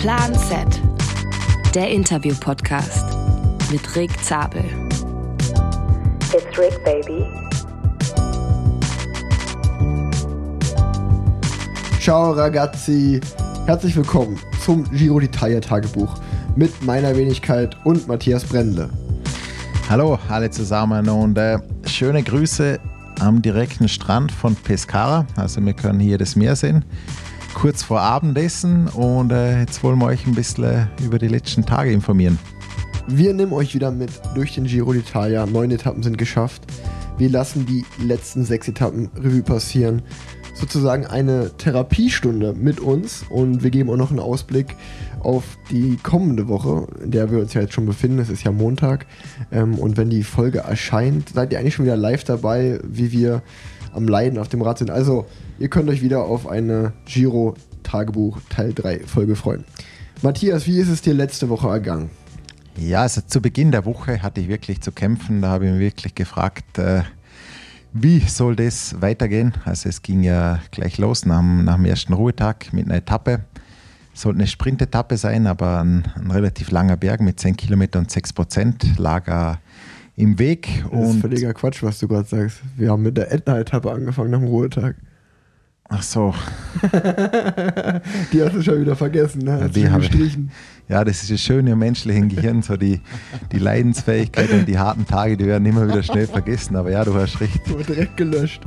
Plan Z, der Interview-Podcast mit Rick Zabel. It's Rick, baby. Ciao ragazzi, herzlich willkommen zum Giro d'Italia Tagebuch mit meiner Wenigkeit und Matthias Brendle. Hallo alle zusammen und äh, schöne Grüße am direkten Strand von Pescara. Also wir können hier das Meer sehen, kurz vor Abendessen und äh, jetzt wollen wir euch ein bisschen über die letzten Tage informieren. Wir nehmen euch wieder mit durch den Giro d'Italia. Neun Etappen sind geschafft. Wir lassen die letzten sechs Etappen Revue passieren. Sozusagen eine Therapiestunde mit uns und wir geben auch noch einen Ausblick auf die kommende Woche, in der wir uns ja jetzt schon befinden. Es ist ja Montag. Ähm, und wenn die Folge erscheint, seid ihr eigentlich schon wieder live dabei, wie wir am Leiden auf dem Rad sind. Also, ihr könnt euch wieder auf eine Giro-Tagebuch Teil 3 Folge freuen. Matthias, wie ist es dir letzte Woche ergangen? Ja, also zu Beginn der Woche hatte ich wirklich zu kämpfen. Da habe ich mich wirklich gefragt, äh, wie soll das weitergehen? Also es ging ja gleich los nach, nach dem ersten Ruhetag mit einer Etappe. Sollte eine Sprintetappe sein, aber ein, ein relativ langer Berg mit 10 Kilometern und 6 Prozent lag er im Weg. Das ist völliger Quatsch, was du gerade sagst. Wir haben mit der Ätna-Etappe angefangen dem Ruhetag. Ach so. die hast du schon wieder vergessen, ne? Hast die habe gestrichen. Ja, das ist das Schöne im menschlichen Gehirn, so die, die Leidensfähigkeit und die harten Tage, die werden immer wieder schnell vergessen. Aber ja, du hast recht. Wurde direkt gelöscht.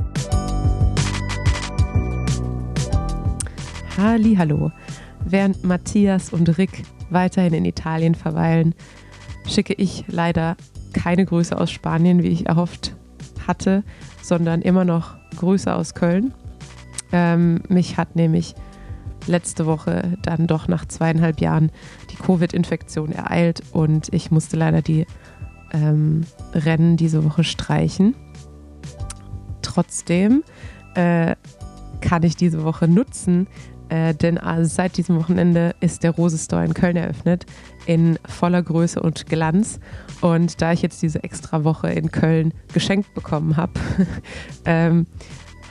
Hallo. Während Matthias und Rick weiterhin in Italien verweilen, schicke ich leider keine Grüße aus Spanien, wie ich erhofft hatte, sondern immer noch Grüße aus Köln. Ähm, mich hat nämlich letzte Woche dann doch nach zweieinhalb Jahren die Covid-Infektion ereilt und ich musste leider die ähm, Rennen diese Woche streichen. Trotzdem äh, kann ich diese Woche nutzen, äh, denn also seit diesem Wochenende ist der Rose Store in Köln eröffnet, in voller Größe und Glanz. Und da ich jetzt diese extra Woche in Köln geschenkt bekommen habe, ähm,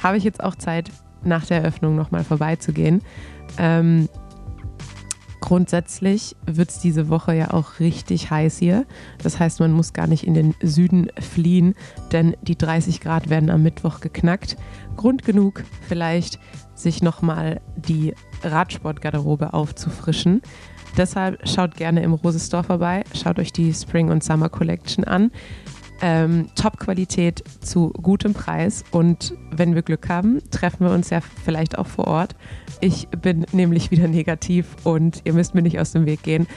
habe ich jetzt auch Zeit, nach der Eröffnung nochmal vorbeizugehen. Ähm, grundsätzlich wird es diese Woche ja auch richtig heiß hier. Das heißt, man muss gar nicht in den Süden fliehen, denn die 30 Grad werden am Mittwoch geknackt. Grund genug, vielleicht sich nochmal die Radsportgarderobe aufzufrischen. Deshalb schaut gerne im Rose Store vorbei, schaut euch die Spring und Summer Collection an. Ähm, Top-Qualität zu gutem Preis und wenn wir Glück haben, treffen wir uns ja vielleicht auch vor Ort. Ich bin nämlich wieder negativ und ihr müsst mir nicht aus dem Weg gehen.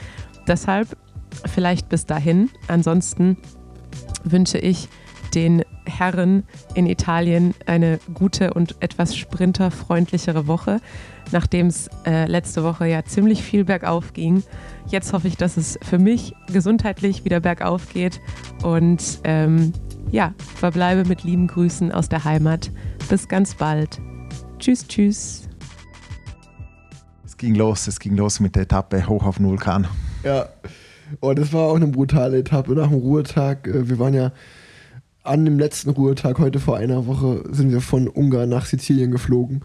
Deshalb vielleicht bis dahin. Ansonsten wünsche ich den Herren in Italien eine gute und etwas sprinterfreundlichere Woche, nachdem es äh, letzte Woche ja ziemlich viel bergauf ging. Jetzt hoffe ich, dass es für mich gesundheitlich wieder bergauf geht und ähm, ja, verbleibe mit lieben Grüßen aus der Heimat. Bis ganz bald. Tschüss, tschüss. Es ging los, es ging los mit der Etappe hoch auf den Vulkan. Ja, oh, das war auch eine brutale Etappe nach dem Ruhetag. Äh, wir waren ja an dem letzten Ruhetag, heute vor einer Woche, sind wir von Ungarn nach Sizilien geflogen.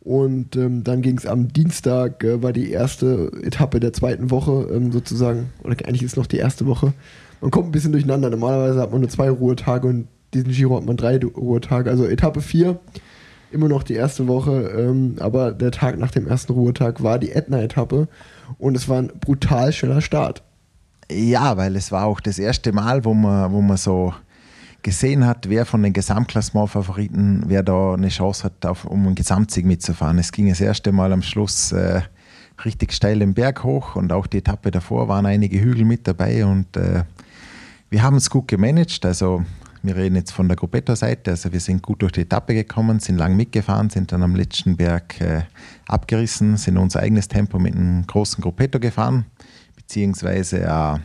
Und ähm, dann ging es am Dienstag, äh, war die erste Etappe der zweiten Woche ähm, sozusagen, oder eigentlich ist noch die erste Woche. Man kommt ein bisschen durcheinander. Normalerweise hat man nur zwei Ruhetage und diesen Giro hat man drei Ruhetage. Also Etappe 4, immer noch die erste Woche, ähm, aber der Tag nach dem ersten Ruhetag war die Ätna-Etappe und es war ein brutal schneller Start. Ja, weil es war auch das erste Mal, wo man, wo man so gesehen hat, wer von den Gesamtklassement-Favoriten, wer da eine Chance hat, auf, um einen Gesamtsieg mitzufahren. Es ging das erste Mal am Schluss äh, richtig steil den Berg hoch und auch die Etappe davor waren einige Hügel mit dabei und äh, wir haben es gut gemanagt. Also wir reden jetzt von der Gruppetto-Seite. Also wir sind gut durch die Etappe gekommen, sind lang mitgefahren, sind dann am letzten Berg äh, abgerissen, sind unser eigenes Tempo mit einem großen Gruppetto gefahren, beziehungsweise äh,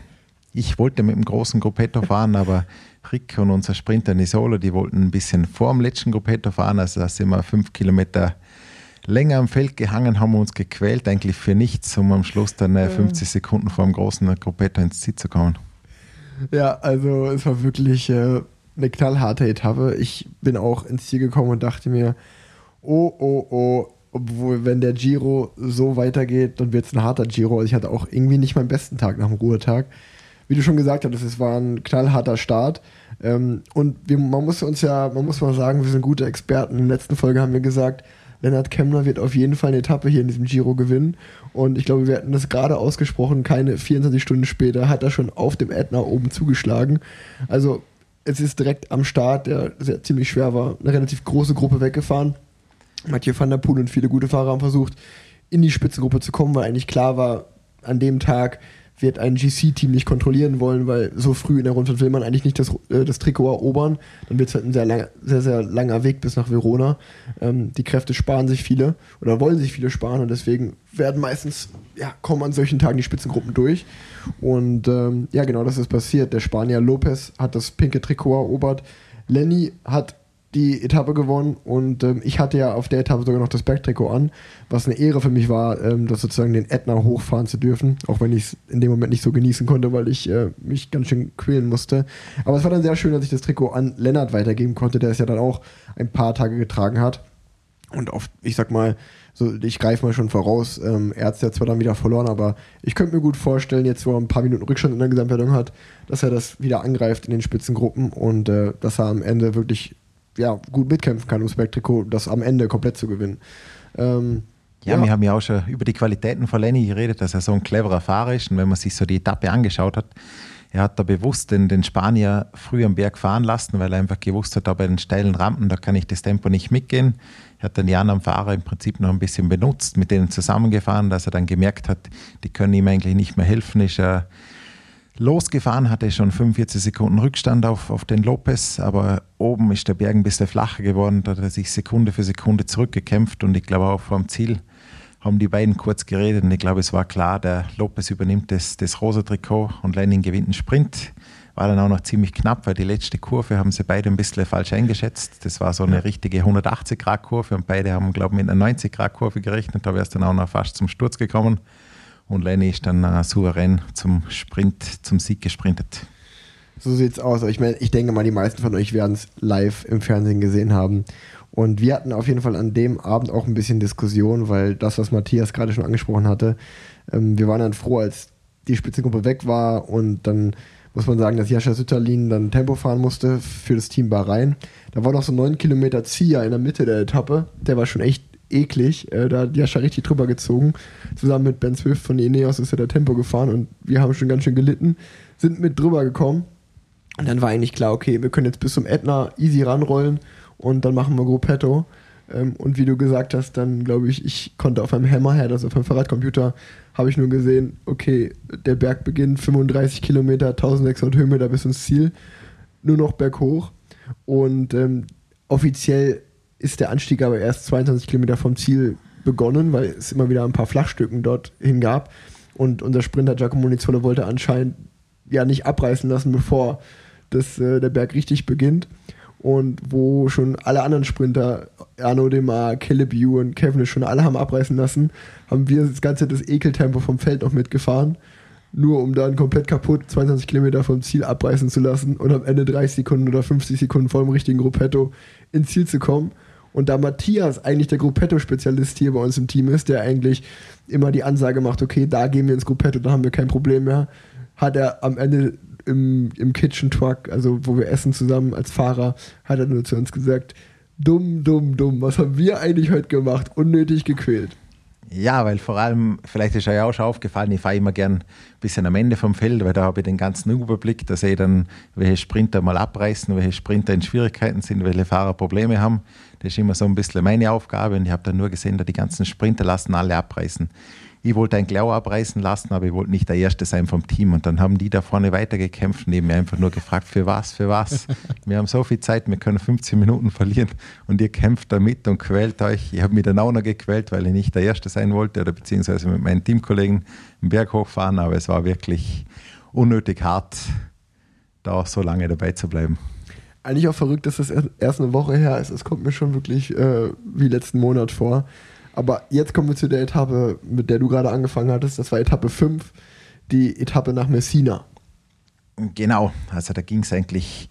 ich wollte mit dem großen Gruppetto fahren, aber Rick und unser Sprinter Nisolo, die wollten ein bisschen vor dem letzten Gruppetto fahren, also da sind wir fünf Kilometer länger am Feld gehangen, haben wir uns gequält, eigentlich für nichts, um am Schluss dann äh, 50 Sekunden vor dem großen Gruppetto ins Ziel zu kommen. Ja, also es war wirklich äh, eine knallharte Etappe. Ich bin auch ins Ziel gekommen und dachte mir, oh, oh, oh, obwohl, wenn der Giro so weitergeht, dann wird es ein harter Giro. Also ich hatte auch irgendwie nicht meinen besten Tag nach dem Ruhetag. Wie du schon gesagt hattest, es war ein knallharter Start. Ähm, und wir, man muss uns ja, man muss mal sagen, wir sind gute Experten. In der letzten Folge haben wir gesagt, Lennart Kemmler wird auf jeden Fall eine Etappe hier in diesem Giro gewinnen. Und ich glaube, wir hatten das gerade ausgesprochen, keine 24 Stunden später hat er schon auf dem Ätna oben zugeschlagen. Also es ist direkt am Start, der sehr, ziemlich schwer war, eine relativ große Gruppe weggefahren. Mathieu van der Poel und viele gute Fahrer haben versucht, in die Spitzengruppe zu kommen, weil eigentlich klar war, an dem Tag wird ein GC-Team nicht kontrollieren wollen, weil so früh in der Runde will man eigentlich nicht das, äh, das Trikot erobern. Dann wird es halt ein sehr, lang, sehr, sehr langer Weg bis nach Verona. Ähm, die Kräfte sparen sich viele oder wollen sich viele sparen und deswegen werden meistens, ja, kommen an solchen Tagen die Spitzengruppen durch. Und ähm, ja, genau das ist passiert. Der Spanier Lopez hat das pinke Trikot erobert. Lenny hat die Etappe gewonnen und ähm, ich hatte ja auf der Etappe sogar noch das Bergtrikot an, was eine Ehre für mich war, ähm, das sozusagen den Ätna hochfahren zu dürfen, auch wenn ich es in dem Moment nicht so genießen konnte, weil ich äh, mich ganz schön quälen musste. Aber es war dann sehr schön, dass ich das Trikot an Lennart weitergeben konnte, der es ja dann auch ein paar Tage getragen hat. Und auf, ich sag mal, so, ich greife mal schon voraus, ähm, er hat es ja zwar dann wieder verloren, aber ich könnte mir gut vorstellen, jetzt wo er ein paar Minuten Rückstand in der Gesamtwertung hat, dass er das wieder angreift in den Spitzengruppen und äh, dass er am Ende wirklich ja, gut mitkämpfen kann, um das Bergtrikot das am Ende komplett zu gewinnen. Ähm, ja, ja, wir haben ja auch schon über die Qualitäten von Lenny geredet, dass er so ein cleverer Fahrer ist. Und wenn man sich so die Etappe angeschaut hat, er hat da bewusst den, den Spanier früh am Berg fahren lassen, weil er einfach gewusst hat, da bei den steilen Rampen, da kann ich das Tempo nicht mitgehen. Er hat dann die anderen Fahrer im Prinzip noch ein bisschen benutzt, mit denen zusammengefahren, dass er dann gemerkt hat, die können ihm eigentlich nicht mehr helfen, ist er losgefahren, hatte schon 45 Sekunden Rückstand auf, auf den Lopez, aber oben ist der Berg ein bisschen flacher geworden, da hat er sich Sekunde für Sekunde zurückgekämpft und ich glaube auch vor dem Ziel haben die beiden kurz geredet und ich glaube, es war klar, der Lopez übernimmt das, das rosa Trikot und Lenning gewinnt einen Sprint. War dann auch noch ziemlich knapp, weil die letzte Kurve haben sie beide ein bisschen falsch eingeschätzt. Das war so eine richtige 180-Grad-Kurve und beide haben, glaube ich, mit einer 90-Grad-Kurve gerechnet. Da wäre es dann auch noch fast zum Sturz gekommen. Und Lenny ist dann äh, souverän zum Sprint, zum Sieg gesprintet. So sieht's aus. Ich, mein, ich denke mal, die meisten von euch werden es live im Fernsehen gesehen haben. Und wir hatten auf jeden Fall an dem Abend auch ein bisschen Diskussion, weil das, was Matthias gerade schon angesprochen hatte, ähm, wir waren dann froh, als die Spitzengruppe weg war und dann muss man sagen, dass Jascha Sütterlin dann Tempo fahren musste für das Team Bahrain. Da war noch so neun Kilometer Zieher in der Mitte der Etappe. Der war schon echt eklig. Äh, da hat Jascha richtig drüber gezogen. Zusammen mit Ben Swift von Ineos ist er der Tempo gefahren und wir haben schon ganz schön gelitten. Sind mit drüber gekommen. Und dann war eigentlich klar, okay, wir können jetzt bis zum Ätna easy ranrollen und dann machen wir Gruppetto. Ähm, und wie du gesagt hast, dann glaube ich, ich konnte auf einem Hammerhead, also auf einem Fahrradcomputer, habe ich nur gesehen, okay, der Berg beginnt 35 Kilometer, 1600 Höhenmeter bis ins Ziel, nur noch berghoch. Und ähm, offiziell ist der Anstieg aber erst 22 Kilometer vom Ziel begonnen, weil es immer wieder ein paar Flachstücken dorthin gab. Und unser Sprinter Giacomo Nizzolo wollte anscheinend ja nicht abreißen lassen, bevor das, äh, der Berg richtig beginnt. Und wo schon alle anderen Sprinter, Arno Demar, Caleb Ewan und Kevin schon alle haben abreißen lassen, haben wir das ganze das Ekeltempo vom Feld noch mitgefahren. Nur um dann komplett kaputt 22 Kilometer vom Ziel abreißen zu lassen und am Ende 30 Sekunden oder 50 Sekunden vor dem richtigen Gruppetto ins Ziel zu kommen. Und da Matthias eigentlich der Gruppetto-Spezialist hier bei uns im Team ist, der eigentlich immer die Ansage macht, okay, da gehen wir ins Gruppetto, da haben wir kein Problem mehr, hat er am Ende im, im Kitchen Truck, also wo wir essen zusammen als Fahrer, hat er nur zu uns gesagt, dumm, dumm, dumm, was haben wir eigentlich heute gemacht? Unnötig gequält. Ja, weil vor allem, vielleicht ist euch auch schon aufgefallen, ich fahre immer gern ein bisschen am Ende vom Feld, weil da habe ich den ganzen Überblick, da sehe ich dann, welche Sprinter mal abreißen, welche Sprinter in Schwierigkeiten sind, welche Fahrer Probleme haben. Das ist immer so ein bisschen meine Aufgabe und ich habe dann nur gesehen, dass die ganzen Sprinter lassen alle abreißen ich wollte ein Glau abreißen lassen, aber ich wollte nicht der Erste sein vom Team. Und dann haben die da vorne weitergekämpft und eben mir einfach nur gefragt, für was, für was. wir haben so viel Zeit, wir können 15 Minuten verlieren und ihr kämpft damit und quält euch. Ich habe mich dann auch noch gequält, weil ich nicht der Erste sein wollte oder beziehungsweise mit meinen Teamkollegen einen Berg hochfahren, aber es war wirklich unnötig hart, da so lange dabei zu bleiben eigentlich auch verrückt, dass das erst eine Woche her ist. Es kommt mir schon wirklich äh, wie letzten Monat vor. Aber jetzt kommen wir zu der Etappe, mit der du gerade angefangen hattest. Das war Etappe 5, die Etappe nach Messina. Genau, also da ging es eigentlich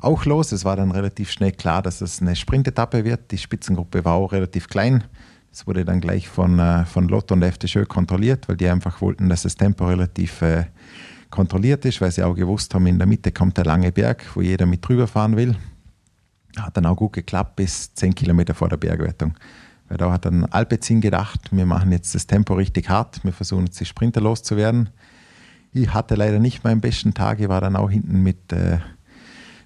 auch los. Es war dann relativ schnell klar, dass es eine Sprintetappe wird. Die Spitzengruppe war auch relativ klein. Das wurde dann gleich von, äh, von Lotto und FDJ kontrolliert, weil die einfach wollten, dass das Tempo relativ äh, kontrolliert ist, weil sie auch gewusst haben, in der Mitte kommt der lange Berg, wo jeder mit drüber fahren will. Hat dann auch gut geklappt bis 10 Kilometer vor der Bergwertung. Weil da hat dann Alpecin gedacht, wir machen jetzt das Tempo richtig hart, wir versuchen jetzt die Sprinter loszuwerden. Ich hatte leider nicht meinen besten Tag, ich war dann auch hinten mit, äh,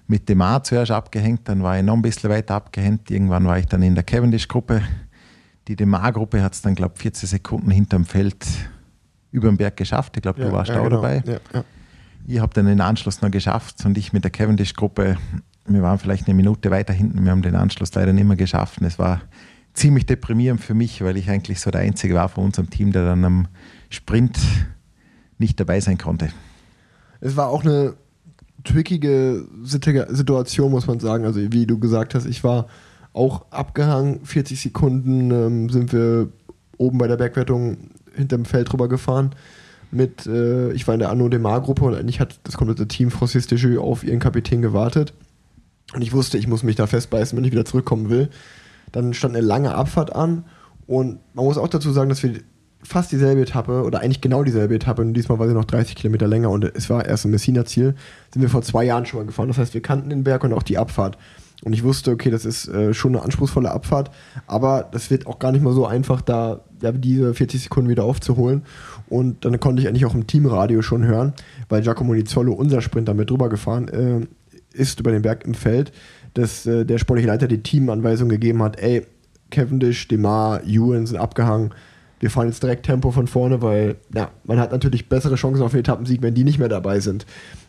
mit dem A zuerst abgehängt, dann war ich noch ein bisschen weiter abgehängt. Irgendwann war ich dann in der Cavendish-Gruppe. Die Demar-Gruppe hat es dann, glaube ich, 14 Sekunden hinterm Feld über den Berg geschafft. Ich glaube, du warst ja, auch genau. dabei. Ja, ja. Ich habe dann den Anschluss noch geschafft und ich mit der Cavendish-Gruppe, wir waren vielleicht eine Minute weiter hinten, wir haben den Anschluss leider nicht mehr geschafft. Und es war ziemlich deprimierend für mich, weil ich eigentlich so der Einzige war von unserem Team, der dann am Sprint nicht dabei sein konnte. Es war auch eine trickige Situ- Situation, muss man sagen. Also, wie du gesagt hast, ich war auch abgehangen. 40 Sekunden ähm, sind wir oben bei der Bergwertung hinterm Feld drüber gefahren. Mit, äh, ich war in der Anno Demar-Gruppe und eigentlich hat das komplette Team Francis Desjeux auf ihren Kapitän gewartet. Und ich wusste, ich muss mich da festbeißen, wenn ich wieder zurückkommen will. Dann stand eine lange Abfahrt an und man muss auch dazu sagen, dass wir fast dieselbe Etappe oder eigentlich genau dieselbe Etappe und diesmal war sie noch 30 Kilometer länger und es war erst ein Messina-Ziel, sind wir vor zwei Jahren schon mal gefahren. Das heißt, wir kannten den Berg und auch die Abfahrt. Und ich wusste, okay, das ist äh, schon eine anspruchsvolle Abfahrt, aber das wird auch gar nicht mal so einfach, da ja, diese 40 Sekunden wieder aufzuholen. Und dann konnte ich eigentlich auch im Teamradio schon hören, weil Giacomo Nizzolo, unser Sprinter, mit drüber gefahren äh, ist über den Berg im Feld, dass äh, der sportliche Leiter die Teamanweisung gegeben hat, ey, Cavendish, Demar, Ewan sind abgehangen, wir fahren jetzt direkt Tempo von vorne, weil ja, man hat natürlich bessere Chancen auf den Etappensieg, wenn die nicht mehr dabei sind.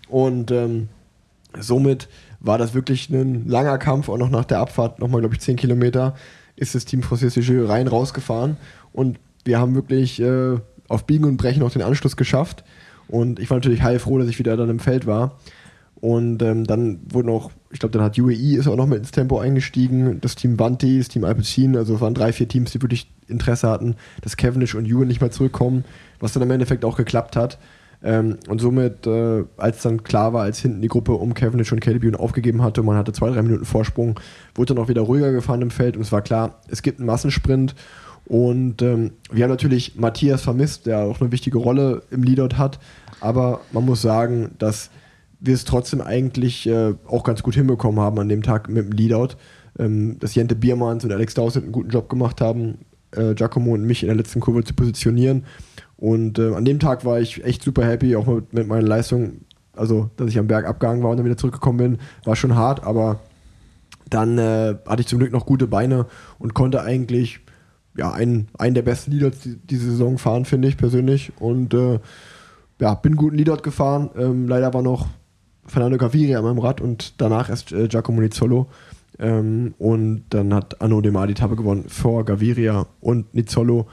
Und ähm, somit war das wirklich ein langer Kampf, auch noch nach der Abfahrt, nochmal, glaube ich, 10 Kilometer, ist das Team Francis Jeux rein rausgefahren und wir haben wirklich äh, auf Biegen und Brechen auch den Anschluss geschafft. Und ich war natürlich heilfroh, dass ich wieder dann im Feld war. Und ähm, dann wurden auch, ich glaube, dann hat UAE ist auch noch mit ins Tempo eingestiegen, das Team Vanti, das Team Alpecin, also es waren drei, vier Teams, die wirklich Interesse hatten, dass Cavendish und Ewan nicht mehr zurückkommen, was dann im Endeffekt auch geklappt hat. Ähm, und somit, äh, als dann klar war, als hinten die Gruppe um Cavendish und Ewan aufgegeben hatte, man hatte zwei, drei Minuten Vorsprung, wurde dann auch wieder ruhiger gefahren im Feld und es war klar, es gibt einen Massensprint und ähm, wir haben natürlich Matthias vermisst, der auch eine wichtige Rolle im Leadout hat, aber man muss sagen, dass wir es trotzdem eigentlich äh, auch ganz gut hinbekommen haben an dem Tag mit dem Leadout. Ähm, dass Jente Biermanns und Alex Dawson einen guten Job gemacht haben, äh, Giacomo und mich in der letzten Kurve zu positionieren. Und äh, an dem Tag war ich echt super happy, auch mit, mit meiner Leistung. Also, dass ich am Berg abgehangen war und dann wieder zurückgekommen bin, war schon hart, aber dann äh, hatte ich zum Glück noch gute Beine und konnte eigentlich ja, einen, einen der besten die, diese Saison fahren, finde ich persönlich. Und äh, ja, bin guten Leadout gefahren. Ähm, leider war noch Fernando Gaviria an meinem Rad und danach erst äh, Giacomo Nizzolo. Ähm, und dann hat Anno Demar die Etappe gewonnen vor Gaviria und Nizzolo.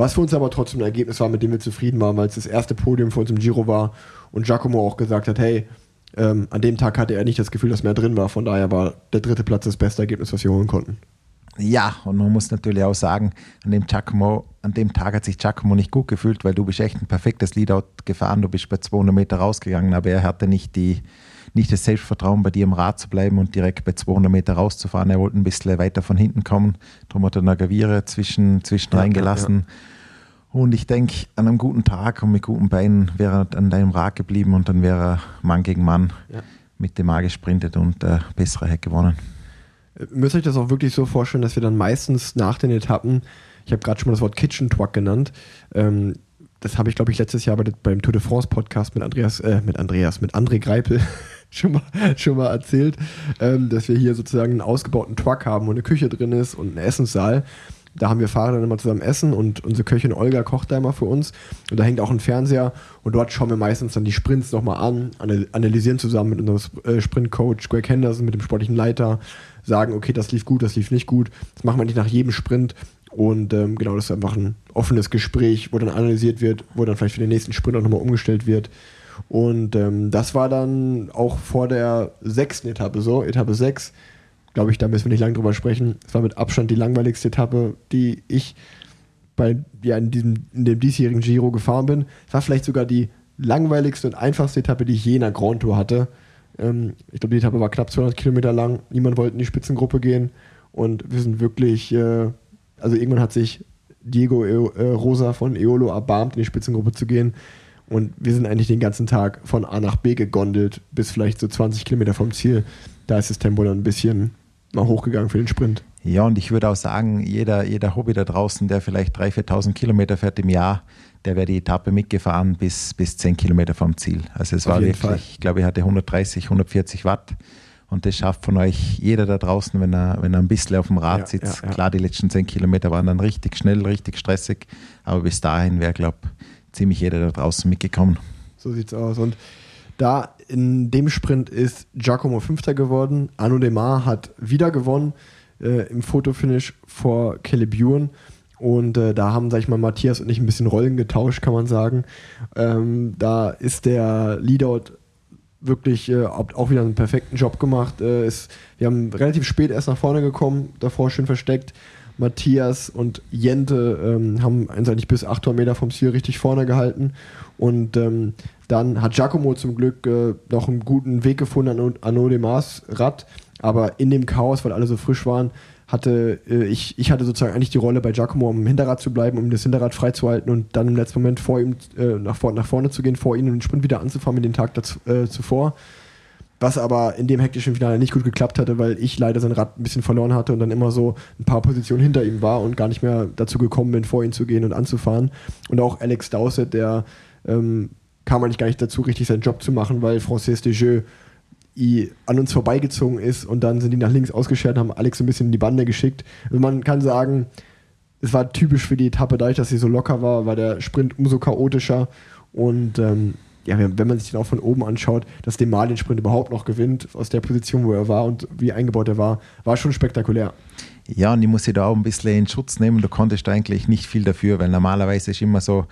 Was für uns aber trotzdem ein Ergebnis war, mit dem wir zufrieden waren, weil es das erste Podium für uns im Giro war und Giacomo auch gesagt hat, hey, ähm, an dem Tag hatte er nicht das Gefühl, dass mehr drin war. Von daher war der dritte Platz das beste Ergebnis, was wir holen konnten. Ja, und man muss natürlich auch sagen, an dem, Giacomo, an dem Tag hat sich Giacomo nicht gut gefühlt, weil du bist echt ein perfektes Leadout gefahren, du bist bei 200 Meter rausgegangen, aber er hatte nicht, die, nicht das Selbstvertrauen, bei dir im Rad zu bleiben und direkt bei 200 Meter rauszufahren. Er wollte ein bisschen weiter von hinten kommen, darum hat er Nagavire zwischen, zwischen Ja, reingelassen. ja, Und ich denke, an einem guten Tag und mit guten Beinen wäre er an deinem Rad geblieben und dann wäre er Mann gegen Mann Ja. mit dem A gesprintet und der bessere hätte gewonnen. Ihr müsst euch das auch wirklich so vorstellen, dass wir dann meistens nach den Etappen, ich habe gerade schon mal das Wort Kitchen Truck genannt, ähm, das habe ich, glaube ich, letztes Jahr bei, beim Tour de France Podcast mit Andreas, äh, mit Andreas, mit André Greipel schon mal, schon mal erzählt, ähm, dass wir hier sozusagen einen ausgebauten Truck haben, wo eine Küche drin ist und ein Essenssaal. Da haben wir Fahrer dann immer zusammen essen und unsere Köchin Olga kocht da immer für uns. Und da hängt auch ein Fernseher und dort schauen wir meistens dann die Sprints nochmal an, anal- analysieren zusammen mit unserem äh, Sprintcoach Greg Henderson, mit dem sportlichen Leiter, sagen, okay, das lief gut, das lief nicht gut. Das machen wir nicht nach jedem Sprint. Und ähm, genau, das ist einfach ein offenes Gespräch, wo dann analysiert wird, wo dann vielleicht für den nächsten Sprint auch nochmal umgestellt wird. Und ähm, das war dann auch vor der sechsten Etappe so, Etappe 6. Glaube ich, da müssen wir nicht lange drüber sprechen. Es war mit Abstand die langweiligste Etappe, die ich bei, ja, in, diesem, in dem diesjährigen Giro gefahren bin. Es war vielleicht sogar die langweiligste und einfachste Etappe, die ich je in der Grand Tour hatte. Ähm, ich glaube, die Etappe war knapp 200 Kilometer lang. Niemand wollte in die Spitzengruppe gehen. Und wir sind wirklich, äh, also irgendwann hat sich Diego e äh, Rosa von Eolo erbarmt, in die Spitzengruppe zu gehen. Und wir sind eigentlich den ganzen Tag von A nach B gegondelt, bis vielleicht so 20 Kilometer vom Ziel. Da ist das Tempo dann ein bisschen mal hochgegangen für den Sprint. Ja, und ich würde auch sagen, jeder, jeder Hobby da draußen, der vielleicht 3.000, 4.000 Kilometer fährt im Jahr, der wäre die Etappe mitgefahren bis, bis 10 Kilometer vom Ziel. Also es Auf war wirklich, Fall. ich glaube, ich hatte 130, 140 Watt. Und das schafft von euch jeder da draußen, wenn er, wenn er ein bisschen auf dem Rad Ja, sitzt. ja, ja. Klar, die letzten 10 Kilometer waren dann richtig schnell, richtig stressig. Aber bis dahin wäre, glaube ich, ziemlich jeder da draußen mitgekommen. So sieht's aus. Und da in dem Sprint ist Giacomo Fünfter geworden. Arno Demar hat wieder gewonnen äh, im Fotofinish vor Caleb Ewan. Und äh, da haben, sag ich mal, Matthias und ich ein bisschen Rollen getauscht, kann man sagen. Ähm, da ist der Leadout wirklich äh, auch wieder einen perfekten Job gemacht. Äh, ist, wir haben relativ spät erst nach vorne gekommen, davor schön versteckt. Matthias und Jente ähm, haben uns eigentlich bis 800 Meter vom Ziel richtig vorne gehalten. Und ähm, dann hat Giacomo zum Glück äh, noch einen guten Weg gefunden an Arnaud de Mars Rad. Aber in dem Chaos, weil alle so frisch waren, hatte äh, ich, ich hatte sozusagen eigentlich die Rolle bei Giacomo, um im Hinterrad zu bleiben, um das Hinterrad freizuhalten und dann im letzten Moment vor ihm äh, nach, vor, nach vorne zu gehen, vor ihm und den Sprint wieder anzufahren mit dem Tag dazu, äh, zuvor. Was aber in dem hektischen Finale nicht gut geklappt hatte, weil ich leider sein Rad ein bisschen verloren hatte und dann immer so ein paar Positionen hinter ihm war und gar nicht mehr dazu gekommen bin, vor ihn zu gehen und anzufahren. Und auch Alex Dowsett, der ähm, kam eigentlich gar nicht dazu, richtig seinen Job zu machen, weil Francis Desjeux i- an uns vorbeigezogen ist und dann sind die nach links ausgeschert und haben Alex so ein bisschen in die Bande geschickt. Also man kann sagen, es war typisch für die Etappe, dadurch, dass sie so locker war, war der Sprint umso chaotischer und ähm, ja, wenn man sich den auch von oben anschaut, dass Demar den Sprint überhaupt noch gewinnt, aus der Position, wo er war und wie eingebaut er war, war schon spektakulär. Ja, und ich muss sie da auch ein bisschen in Schutz nehmen. Du konntest eigentlich nicht viel dafür, weil normalerweise ist immer so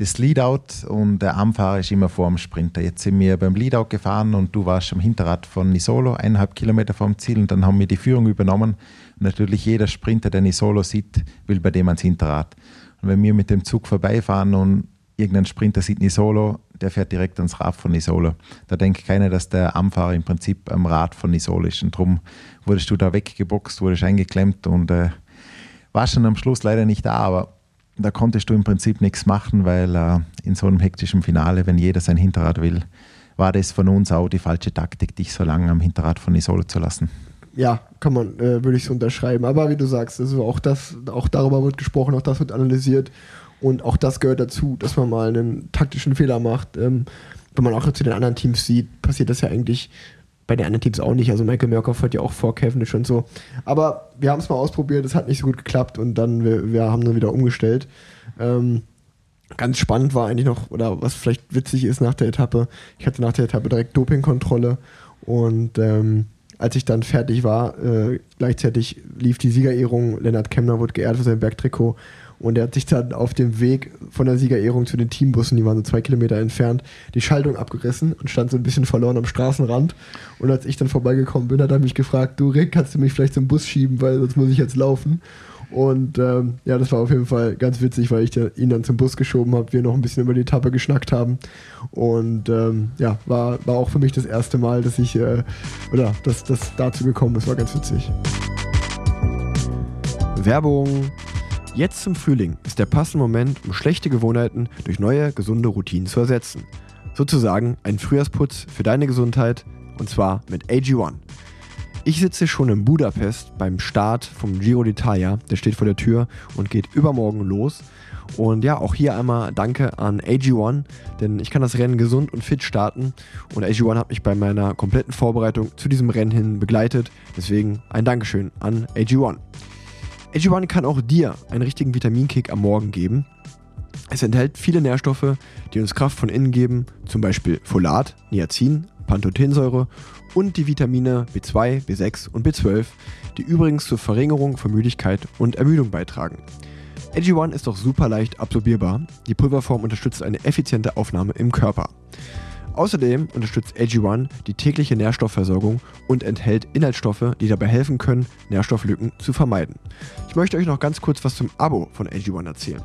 das Leadout und der Anfahrer ist immer vor dem Sprinter. Jetzt sind wir beim Leadout gefahren und du warst am Hinterrad von Nisolo, eineinhalb Kilometer vom Ziel und dann haben wir die Führung übernommen. Und natürlich jeder Sprinter, der Nisolo sieht, will bei dem ans Hinterrad. Und wenn wir mit dem Zug vorbeifahren und irgendein Sprinter sieht Nisolo, der fährt direkt ans Rad von Nisolo. Da denkt keiner, dass der Anfahrer im Prinzip am Rad von Nisolo ist. Und darum wurdest du da weggeboxt, wurdest eingeklemmt und äh, warst dann am Schluss leider nicht da, aber da konntest du im Prinzip nichts machen, weil äh, in so einem hektischen Finale, wenn jeder sein Hinterrad will, war das von uns auch die falsche Taktik, dich so lange am Hinterrad von Nisolo zu lassen. Ja, kann man, äh, würde ich so unterschreiben. Aber wie du sagst, also auch das, auch darüber wird gesprochen, auch das wird analysiert und auch das gehört dazu, dass man mal einen taktischen Fehler macht. Ähm, wenn man auch zu den anderen Teams sieht, passiert das ja eigentlich bei den anderen Teams auch nicht. Also Michael Murkoff hat ja auch vor Cavendish und so. Aber wir haben es mal ausprobiert, es hat nicht so gut geklappt und dann wir, wir haben dann wieder umgestellt. Ähm, ganz spannend war eigentlich noch, oder was vielleicht witzig ist nach der Etappe, ich hatte nach der Etappe direkt Dopingkontrolle und ähm, als ich dann fertig war, äh, gleichzeitig lief die Siegerehrung, Lennart Kemner wurde geehrt für sein Bergtrikot und er hat sich dann auf dem Weg von der Siegerehrung zu den Teambussen, die waren so zwei Kilometer entfernt, die Schaltung abgerissen und stand so ein bisschen verloren am Straßenrand. Und als ich dann vorbeigekommen bin, hat er mich gefragt, du Rick, kannst du mich vielleicht zum Bus schieben, weil sonst muss ich jetzt laufen. Und ähm, ja, das war auf jeden Fall ganz witzig, weil ich ihn dann zum Bus geschoben habe, wir noch ein bisschen über die Etappe geschnackt haben. Und ähm, ja, war, war auch für mich das erste Mal, dass ich, äh, oder dass das dazu gekommen ist, war ganz witzig. Werbung. Jetzt zum Frühling ist der passende Moment, um schlechte Gewohnheiten durch neue, gesunde Routinen zu ersetzen. Sozusagen ein Frühjahrsputz für deine Gesundheit und zwar mit AG1. Ich sitze schon in Budapest beim Start vom Giro d'Italia. Der steht vor der Tür und geht übermorgen los. Und ja, auch hier einmal Danke an AG1, denn ich kann das Rennen gesund und fit starten. Und AG1 hat mich bei meiner kompletten Vorbereitung zu diesem Rennen hin begleitet. Deswegen ein Dankeschön an AG1. AG1 kann auch dir einen richtigen Vitaminkick am Morgen geben. Es enthält viele Nährstoffe, die uns Kraft von innen geben, zum Beispiel Folat, Niacin, Pantothensäure und die Vitamine B2, B6 und B12, die übrigens zur Verringerung von Müdigkeit und Ermüdung beitragen. AG1 ist auch super leicht absorbierbar. Die Pulverform unterstützt eine effiziente Aufnahme im Körper. Außerdem unterstützt AG1 die tägliche Nährstoffversorgung und enthält Inhaltsstoffe, die dabei helfen können, Nährstofflücken zu vermeiden. Ich möchte euch noch ganz kurz was zum Abo von AG1 erzählen.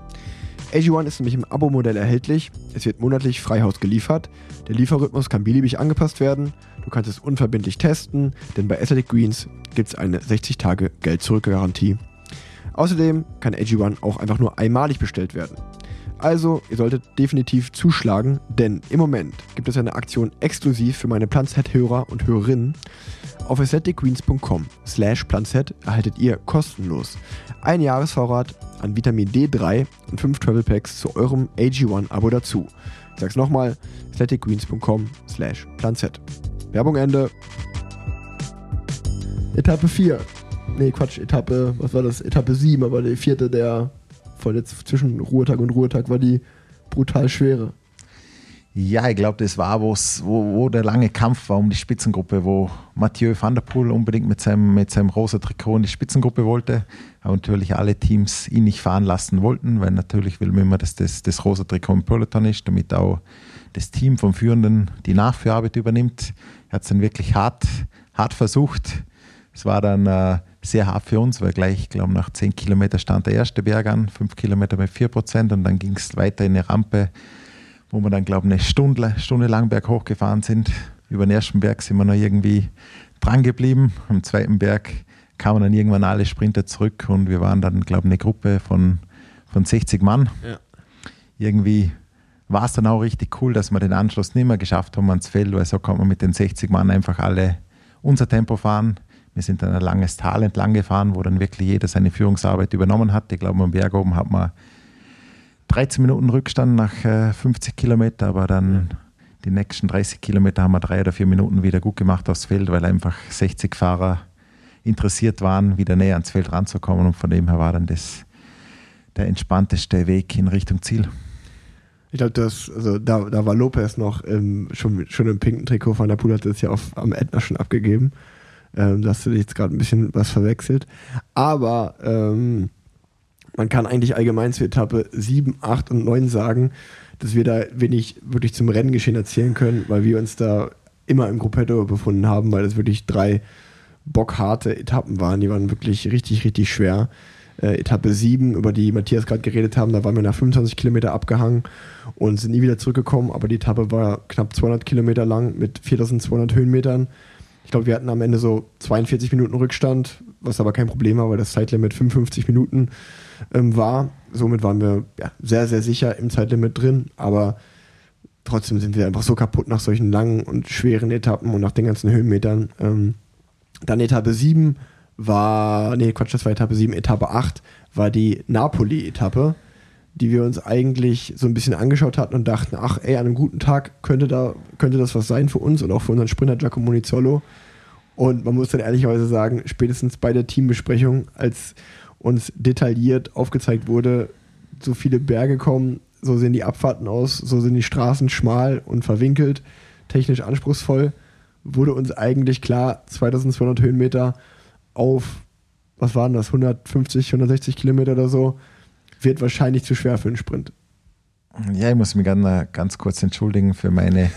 AG1 ist nämlich im Abo-Modell erhältlich. Es wird monatlich frei Haus geliefert. Der Lieferrhythmus kann beliebig angepasst werden. Du kannst es unverbindlich testen, denn bei Athletic Greens gibt es eine 60 Tage Geld-Zurück-Garantie. Außerdem kann AG1 auch einfach nur einmalig bestellt werden. Also, ihr solltet definitiv zuschlagen, denn im Moment gibt es eine Aktion exklusiv für meine Planset-Hörer und Hörerinnen. Auf aestheticgreens.com slash planset erhaltet ihr kostenlos ein Jahresvorrat an Vitamin D3 und 5 Travel Packs zu eurem AG1-Abo dazu. Ich sag's nochmal, aestheticgreens.com slash planset. Werbung Ende. Etappe 4. Nee, Quatsch, Etappe, was war das? Etappe 7, aber die vierte der von jetzt zwischen Ruhetag und Ruhetag war die brutal schwere. Ja, ich glaube, das war, wo, wo der lange Kampf war um die Spitzengruppe, wo Mathieu van der Poel unbedingt mit seinem, mit seinem rosa Trikot in die Spitzengruppe wollte. Aber natürlich alle Teams ihn nicht fahren lassen wollten, weil natürlich will man immer, dass das, das rosa Trikot im Peloton ist, damit auch das Team vom Führenden die Nachführarbeit übernimmt. Er hat es dann wirklich hart, hart versucht. Es war dann äh, sehr hart für uns, weil gleich, ich glaube, nach 10 Kilometern stand der erste Berg an, 5 Kilometer mit 4 Prozent und dann ging es weiter in eine Rampe, wo wir dann, glaube ich, eine Stunde, Stunde lang berghoch gefahren sind. Über den ersten Berg sind wir noch irgendwie dran geblieben. Am zweiten Berg kamen dann irgendwann alle Sprinter zurück und wir waren dann, glaube ich, eine Gruppe von, von 60 Mann. Ja. Irgendwie war es dann auch richtig cool, dass wir den Anschluss nicht mehr geschafft haben ans Feld, weil so kann man mit den 60 Mann einfach alle unser Tempo fahren. Wir sind dann ein langes Tal entlang gefahren, wo dann wirklich jeder seine Führungsarbeit übernommen hat. Ich glaube, am Berg oben hat man 13 Minuten Rückstand nach 50 äh, Kilometern, aber dann die nächsten 30 Kilometer haben wir drei oder vier Minuten wieder gut gemacht aufs Feld, weil einfach 60 Fahrer interessiert waren, wieder näher ans Feld ranzukommen. Und von dem her war dann das der entspannteste Weg in Richtung Ziel. Ich glaube, also da, da war Lopez noch ähm, schon, schon im pinken Trikot von der Pool, hat das ja auf, am Ätna schon abgegeben. Ähm, da hast du jetzt gerade ein bisschen was verwechselt. Aber ähm, man kann eigentlich allgemein zur Etappe 7, 8 und 9 sagen, dass wir da wenig wirklich zum Renngeschehen erzählen können, weil wir uns da immer im Gruppetto befunden haben, weil es wirklich drei bockharte Etappen waren. Die waren wirklich richtig, richtig schwer. Äh, Etappe 7, über die Matthias gerade geredet haben, da waren wir nach 25 Kilometer abgehangen und sind nie wieder zurückgekommen, aber die Etappe war knapp 200 Kilometer lang mit 4200 Höhenmetern. Ich glaube, wir hatten am Ende so 42 Minuten Rückstand, was aber kein Problem war, weil das Zeitlimit 55 Minuten ähm, war. Somit waren wir ja, sehr, sehr sicher im Zeitlimit drin, aber trotzdem sind wir einfach so kaputt nach solchen langen und schweren Etappen und nach den ganzen Höhenmetern. Ähm, dann Etappe 7 war, nee, Quatsch, das war Etappe 7, Etappe 8 war die Napoli-Etappe die wir uns eigentlich so ein bisschen angeschaut hatten und dachten, ach ey, an einem guten Tag könnte, da, könnte das was sein für uns und auch für unseren Sprinter Giacomo Nizzolo. Und man muss dann ehrlicherweise sagen, spätestens bei der Teambesprechung, als uns detailliert aufgezeigt wurde, so viele Berge kommen, so sehen die Abfahrten aus, so sind die Straßen schmal und verwinkelt, technisch anspruchsvoll, wurde uns eigentlich klar, 2200 Höhenmeter auf, was waren das, 150, 160 Kilometer oder so, wird wahrscheinlich zu schwer für einen Sprint. Ja, ich muss mich ganz, ganz kurz entschuldigen für meine,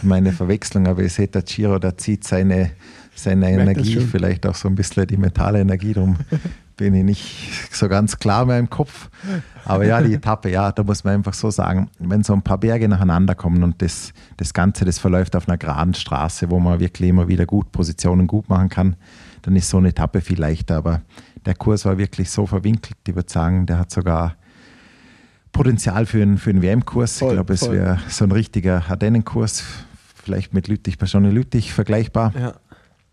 für meine Verwechslung, aber ihr seht, der Giro, der zieht seine, seine Energie, vielleicht auch so ein bisschen die mentale Energie, darum bin ich nicht so ganz klar mehr im Kopf. Aber ja, die Etappe, ja, da muss man einfach so sagen, wenn so ein paar Berge nacheinander kommen und das, das Ganze, das verläuft auf einer geraden Straße, wo man wirklich immer wieder gut Positionen gut machen kann, dann ist so eine Etappe viel leichter. Aber der Kurs war wirklich so verwinkelt, ich würde sagen, der hat sogar Potenzial für einen, für einen WM-Kurs. Ich glaube, es wäre so ein richtiger Ardennen-Kurs, vielleicht mit Lüttich, Johnny Lüttich vergleichbar. Ja.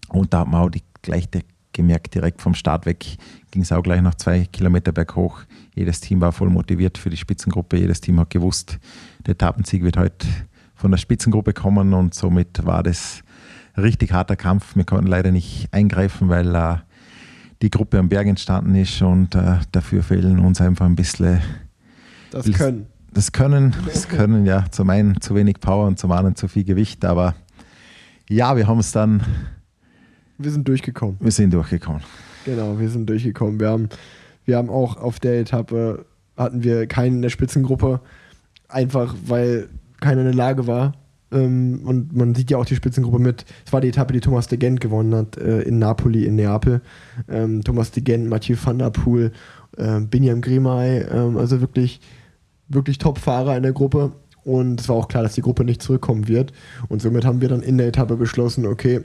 Und da hat man auch die, gleich gemerkt, direkt vom Start weg ging es auch gleich noch zwei Kilometer berghoch. Jedes Team war voll motiviert für die Spitzengruppe. Jedes Team hat gewusst, der Etappensieg wird heute von der Spitzengruppe kommen und somit war das ein richtig harter Kampf. Wir konnten leider nicht eingreifen, weil äh, die Gruppe am Berg entstanden ist und äh, dafür fehlen uns einfach ein bisschen das Können. Das Können, das Können, ja. Zum einen zu wenig Power und zum anderen zu viel Gewicht, aber ja, wir haben es dann. Wir sind durchgekommen. Wir sind durchgekommen. Genau, wir sind durchgekommen. Wir haben, wir haben auch auf der Etappe hatten wir keinen in der Spitzengruppe, einfach weil keiner in der Lage war, ähm, und man sieht ja auch die Spitzengruppe mit. Es war die Etappe, die Thomas de Gent gewonnen hat äh, in Napoli, in Neapel. Ähm, Thomas de Gent, Mathieu van der Poel, äh, Binyam Grimay, ähm, also wirklich, wirklich Top-Fahrer in der Gruppe. Und es war auch klar, dass die Gruppe nicht zurückkommen wird. Und somit haben wir dann in der Etappe beschlossen, okay,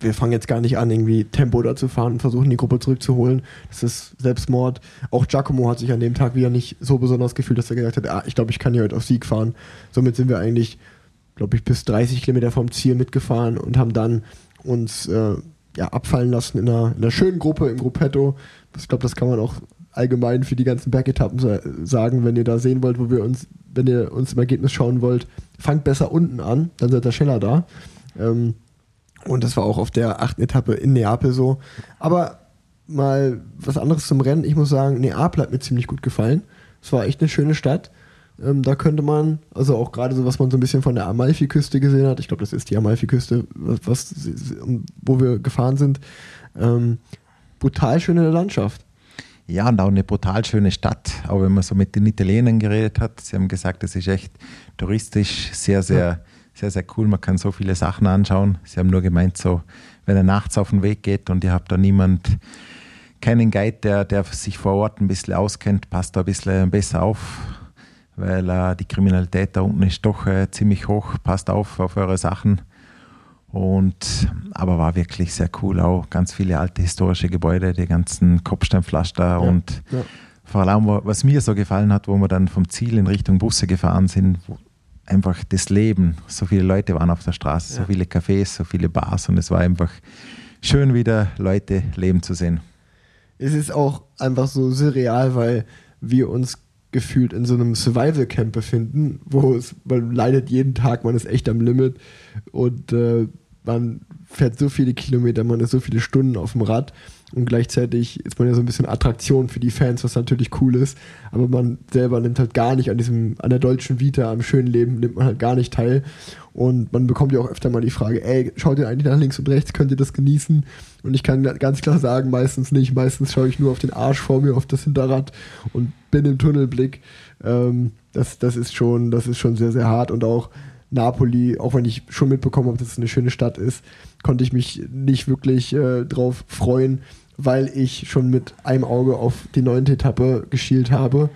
wir fangen jetzt gar nicht an, irgendwie Tempo da zu fahren und versuchen, die Gruppe zurückzuholen. Das ist Selbstmord. Auch Giacomo hat sich an dem Tag wieder nicht so besonders gefühlt, dass er gesagt hat, ah, ich glaube, ich kann hier heute auf Sieg fahren. Somit sind wir eigentlich, glaube ich, bis 30 Kilometer vom Ziel mitgefahren und haben dann uns äh, ja, abfallen lassen in einer, in einer schönen Gruppe im Gruppetto. Ich glaube, das kann man auch allgemein für die ganzen Bergetappen sagen, wenn ihr da sehen wollt, wo wir uns, wenn ihr uns im Ergebnis schauen wollt, fangt besser unten an, dann seid ihr schneller da. Ähm, und das war auch auf der achten Etappe in Neapel so. Aber mal was anderes zum Rennen. Ich muss sagen, Neapel hat mir ziemlich gut gefallen. Es war echt eine schöne Stadt. Ähm, da könnte man, also auch gerade so, was man so ein bisschen von der Amalfi-Küste gesehen hat, ich glaube, das ist die Amalfi-Küste, was, wo wir gefahren sind, ähm, brutal schöne Landschaft. Ja, und auch eine brutal schöne Stadt. Auch wenn man so mit den Italienern geredet hat, sie haben gesagt, es ist echt touristisch sehr, sehr, ja. sehr, sehr cool. Man kann so viele Sachen anschauen. Sie haben nur gemeint, so, wenn er nachts auf den Weg geht und ihr habt da niemand, keinen Guide, der, der sich vor Ort ein bisschen auskennt, passt da ein bisschen besser auf weil äh, die Kriminalität da unten ist doch äh, ziemlich hoch. Passt auf auf eure Sachen. Und, aber war wirklich sehr cool. Auch ganz viele alte historische Gebäude, die ganzen Kopfsteinpflaster ja, und ja. vor allem, was mir so gefallen hat, wo wir dann vom Ziel in Richtung Busse gefahren sind, einfach das Leben. So viele Leute waren auf der Straße, ja. so viele Cafés, so viele Bars und es war einfach schön, wieder Leute leben zu sehen. Es ist auch einfach so surreal, weil wir uns gefühlt in so einem Survival Camp befinden, wo es, man leidet jeden Tag, man ist echt am Limit und äh, man fährt so viele Kilometer, man ist so viele Stunden auf dem Rad und gleichzeitig ist man ja so ein bisschen Attraktion für die Fans, was natürlich cool ist, aber man selber nimmt halt gar nicht an diesem, an der deutschen Vita, am schönen Leben, nimmt man halt gar nicht teil. Und man bekommt ja auch öfter mal die Frage, ey, schaut ihr eigentlich nach links und rechts, könnt ihr das genießen? Und ich kann ganz klar sagen, meistens nicht, meistens schaue ich nur auf den Arsch vor mir, auf das Hinterrad und bin im Tunnelblick. Ähm, das, das ist schon, das ist schon sehr, sehr hart. Und auch Napoli, auch wenn ich schon mitbekommen habe, dass es eine schöne Stadt ist, konnte ich mich nicht wirklich äh, drauf freuen, weil ich schon mit einem Auge auf die neunte Etappe geschielt habe,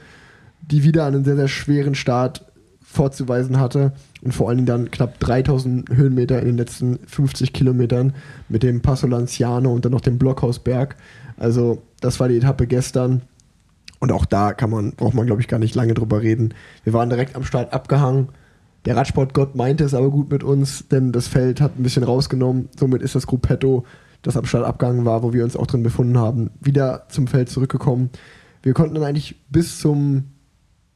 die wieder einen sehr, sehr schweren Start vorzuweisen hatte und vor allen Dingen dann knapp 3000 Höhenmeter in den letzten 50 Kilometern mit dem Passo Lanciano und dann noch dem Blockhausberg. Also das war die Etappe gestern und auch da kann man, braucht man glaube ich gar nicht lange drüber reden. Wir waren direkt am Start abgehangen. Der Radsportgott meinte es aber gut mit uns, denn das Feld hat ein bisschen rausgenommen. Somit ist das Gruppetto, das am Start abgegangen war, wo wir uns auch drin befunden haben, wieder zum Feld zurückgekommen. Wir konnten dann eigentlich bis zum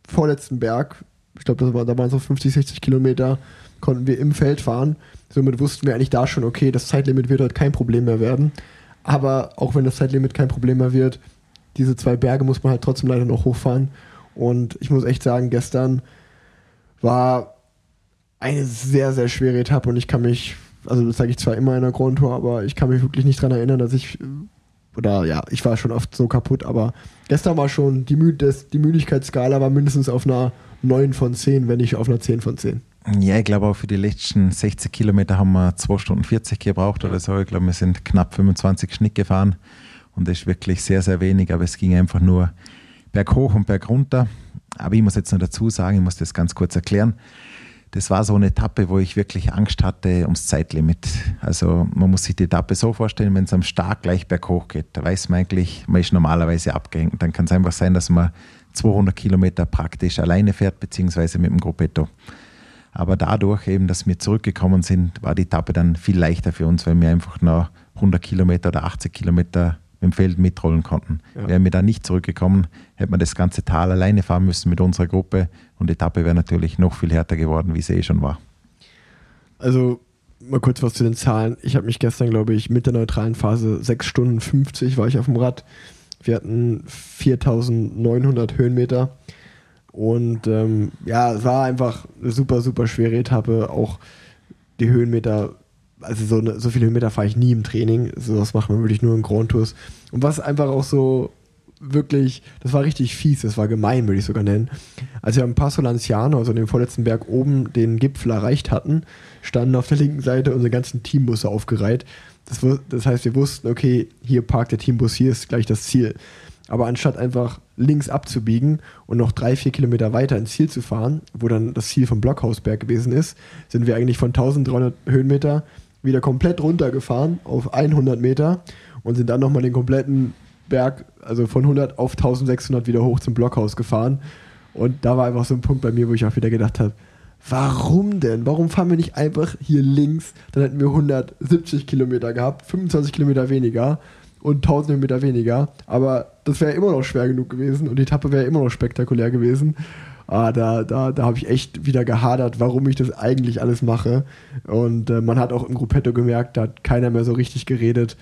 vorletzten Berg, ich glaube, war, da waren so 50, 60 Kilometer, konnten wir im Feld fahren. Somit wussten wir eigentlich da schon, okay, das Zeitlimit wird heute kein Problem mehr werden. Aber auch wenn das Zeitlimit kein Problem mehr wird, diese zwei Berge muss man halt trotzdem leider noch hochfahren. Und ich muss echt sagen, gestern war eine sehr, sehr schwere Etappe und ich kann mich, also das sage ich zwar immer in der Grand Tour, aber ich kann mich wirklich nicht daran erinnern, dass ich, oder ja, ich war schon oft so kaputt, aber gestern war schon, die, Müd des, die Müdigkeitsskala war mindestens auf einer 9 von 10, wenn nicht auf einer 10 von 10. Ja, ich glaube auch für die letzten 60 Kilometer haben wir 2 Stunden 40 gebraucht oder so. Ich glaube, wir sind knapp 25 Schnitt gefahren und das ist wirklich sehr, sehr wenig, aber es ging einfach nur berghoch und bergunter. Aber ich muss jetzt noch dazu sagen, ich muss das ganz kurz erklären. Das war so eine Etappe, wo ich wirklich Angst hatte ums Zeitlimit. Also man muss sich die Etappe so vorstellen, wenn es am Start gleich berghoch geht, da weiß man eigentlich, man ist normalerweise abgehängt. Dann kann es einfach sein, dass man 200 Kilometer praktisch alleine fährt, beziehungsweise mit dem Gruppetto. Aber dadurch eben, dass wir zurückgekommen sind, war die Etappe dann viel leichter für uns, weil wir einfach noch 100 Kilometer oder 80 Kilometer im Feld mitrollen konnten. Ja. Wären wir da nicht zurückgekommen, hätte man das ganze Tal alleine fahren müssen mit unserer Gruppe und die Etappe wäre natürlich noch viel härter geworden, wie sie eh schon war. Also mal kurz was zu den Zahlen. Ich habe mich gestern, glaube ich, mit der neutralen Phase 6 Stunden 50 war ich auf dem Rad. Wir hatten 4900 Höhenmeter. Und ähm, ja, es war einfach eine super, super schwere Etappe. Auch die Höhenmeter also so, so viele Höhenmeter fahre ich nie im Training. So was macht man wirklich nur in Grand Tours. Und was einfach auch so wirklich, das war richtig fies, das war gemein, würde ich sogar nennen. Als wir am Passo Lanciano, also dem vorletzten Berg oben, den Gipfel erreicht hatten, standen auf der linken Seite unsere ganzen Teambusse aufgereiht. Das, das heißt, wir wussten, okay, hier parkt der Teambus, hier ist gleich das Ziel. Aber anstatt einfach links abzubiegen und noch drei, vier Kilometer weiter ins Ziel zu fahren, wo dann das Ziel vom Blockhausberg gewesen ist, sind wir eigentlich von 1300 Höhenmeter wieder komplett runtergefahren auf 100 Meter und sind dann nochmal den kompletten Berg, also von 100 auf 1600 wieder hoch zum Blockhaus gefahren. Und da war einfach so ein Punkt bei mir, wo ich auch wieder gedacht habe, warum denn? Warum fahren wir nicht einfach hier links? Dann hätten wir 170 Kilometer gehabt, 25 Kilometer weniger und 1000 Meter weniger. Aber das wäre immer noch schwer genug gewesen und die Etappe wäre immer noch spektakulär gewesen. Ah, da da, da habe ich echt wieder gehadert, warum ich das eigentlich alles mache. Und äh, man hat auch im Gruppetto gemerkt, da hat keiner mehr so richtig geredet.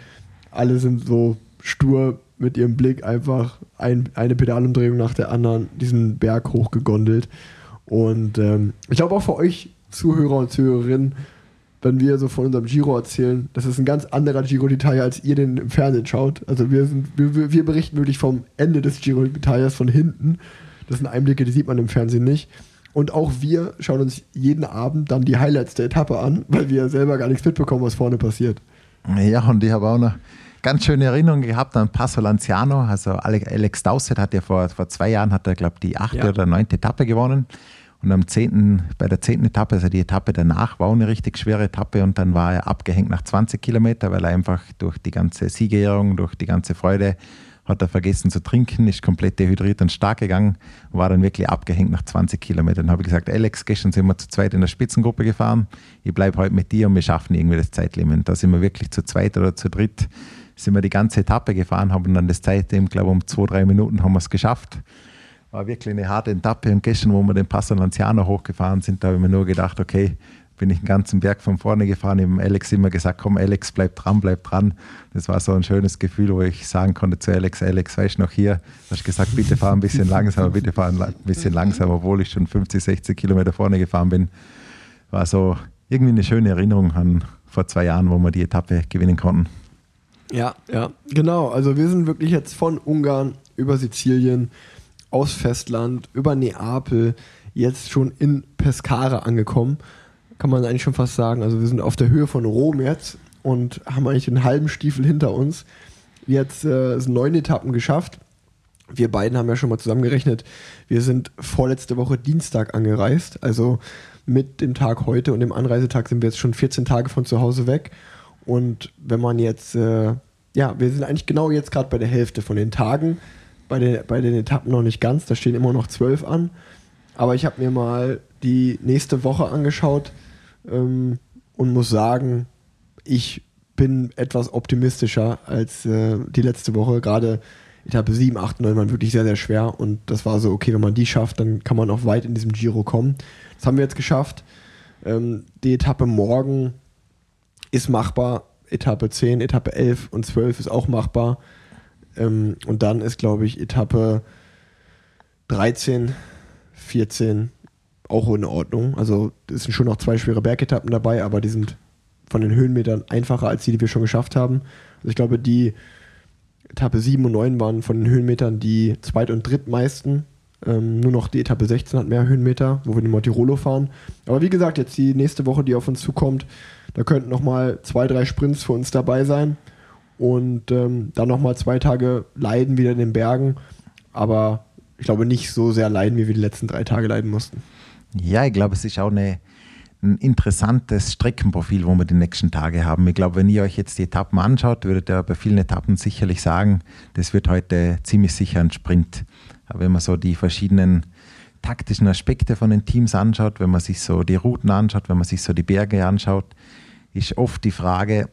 Alle sind so stur mit ihrem Blick einfach ein, eine Pedalumdrehung nach der anderen diesen Berg hochgegondelt. Und ähm, ich glaube auch für euch Zuhörer und Zuhörerinnen, wenn wir so von unserem Giro erzählen, das ist ein ganz anderer Giro d'Italia, als ihr den im Fernsehen schaut. Also wir, sind, wir, wir berichten wirklich vom Ende des Giro d'Italias von hinten. Das sind Einblicke, die sieht man im Fernsehen nicht. Und auch wir schauen uns jeden Abend dann die Highlights der Etappe an, weil wir selber gar nichts mitbekommen, was vorne passiert. Ja, und ich habe auch noch ganz schöne Erinnerungen gehabt an Passo Lanciano. Also Alex Dowsett hat ja vor, vor zwei Jahren, hat er, glaube ich, die achte ja. oder neunte Etappe gewonnen. Und am 10., bei der zehnten Etappe, also die Etappe danach, war auch eine richtig schwere Etappe und dann war er abgehängt nach 20 Kilometern, weil er einfach durch die ganze Siegerehrung, durch die ganze Freude, hat er vergessen zu trinken, ist komplett dehydriert und stark gegangen, war dann wirklich abgehängt nach 20 Kilometern. Dann habe ich gesagt, Alex, gestern sind wir zu zweit in der Spitzengruppe gefahren, ich bleibe heute mit dir und wir schaffen irgendwie das Zeitlimit. Da sind wir wirklich zu zweit oder zu dritt, sind wir die ganze Etappe gefahren, haben dann das Zeitlimit, glaube ich, um zwei, drei Minuten haben wir es geschafft war wirklich eine harte Etappe. Und gestern, wo wir den Passo Lanciano hochgefahren sind, da habe ich mir nur gedacht, okay, bin ich den ganzen Berg von vorne gefahren. Habe Alex immer gesagt, komm Alex, bleib dran, bleib dran. Das war so ein schönes Gefühl, wo ich sagen konnte zu Alex, Alex, weißt du noch hier? Du hast gesagt, bitte fahr ein bisschen langsamer, bitte fahr ein bisschen langsamer, obwohl ich schon 50, 60 Kilometer vorne gefahren bin. War so irgendwie eine schöne Erinnerung an vor zwei Jahren, wo wir die Etappe gewinnen konnten. Ja, ja, genau. Also wir sind wirklich jetzt von Ungarn über Sizilien aus Festland über Neapel jetzt schon in Pescara angekommen. Kann man eigentlich schon fast sagen. Also wir sind auf der Höhe von Rom jetzt und haben eigentlich den halben Stiefel hinter uns. Jetzt äh, sind neun Etappen geschafft. Wir beiden haben ja schon mal zusammengerechnet. Wir sind vorletzte Woche Dienstag angereist. Also mit dem Tag heute und dem Anreisetag sind wir jetzt schon 14 Tage von zu Hause weg. Und wenn man jetzt, äh, ja, wir sind eigentlich genau jetzt gerade bei der Hälfte von den Tagen bei den, bei den Etappen noch nicht ganz, da stehen immer noch zwölf an. Aber ich habe mir mal die nächste Woche angeschaut ähm, und muss sagen, ich bin etwas optimistischer als äh, die letzte Woche. Gerade Etappe 7, 8, 9 waren wirklich sehr, sehr schwer. Und das war so, okay, wenn man die schafft, dann kann man auch weit in diesem Giro kommen. Das haben wir jetzt geschafft. Ähm, die Etappe morgen ist machbar. Etappe 10, Etappe 11 und 12 ist auch machbar. Ähm, und dann ist, glaube ich, Etappe 13, 14 auch in Ordnung. Also es sind schon noch zwei schwere Bergetappen dabei, aber die sind von den Höhenmetern einfacher als die, die wir schon geschafft haben. Also ich glaube, die Etappe 7 und 9 waren von den Höhenmetern die zweit- und drittmeisten. Ähm, nur noch die Etappe 16 hat mehr Höhenmeter, wo wir den Montirolo fahren. Aber wie gesagt, jetzt die nächste Woche, die auf uns zukommt, da könnten nochmal zwei, drei Sprints für uns dabei sein und ähm, dann nochmal zwei Tage leiden wieder in den Bergen. Aber ich glaube nicht so sehr leiden, wie wir die letzten drei Tage leiden mussten. Ja, ich glaube, es ist auch eine, ein interessantes Streckenprofil, wo wir die nächsten Tage haben. Ich glaube, wenn ihr euch jetzt die Etappen anschaut, würdet ihr bei vielen Etappen sicherlich sagen, das wird heute ziemlich sicher ein Sprint. Aber wenn man so die verschiedenen taktischen Aspekte von den Teams anschaut, wenn man sich so die Routen anschaut, wenn man sich so die Berge anschaut, ist oft die Frage,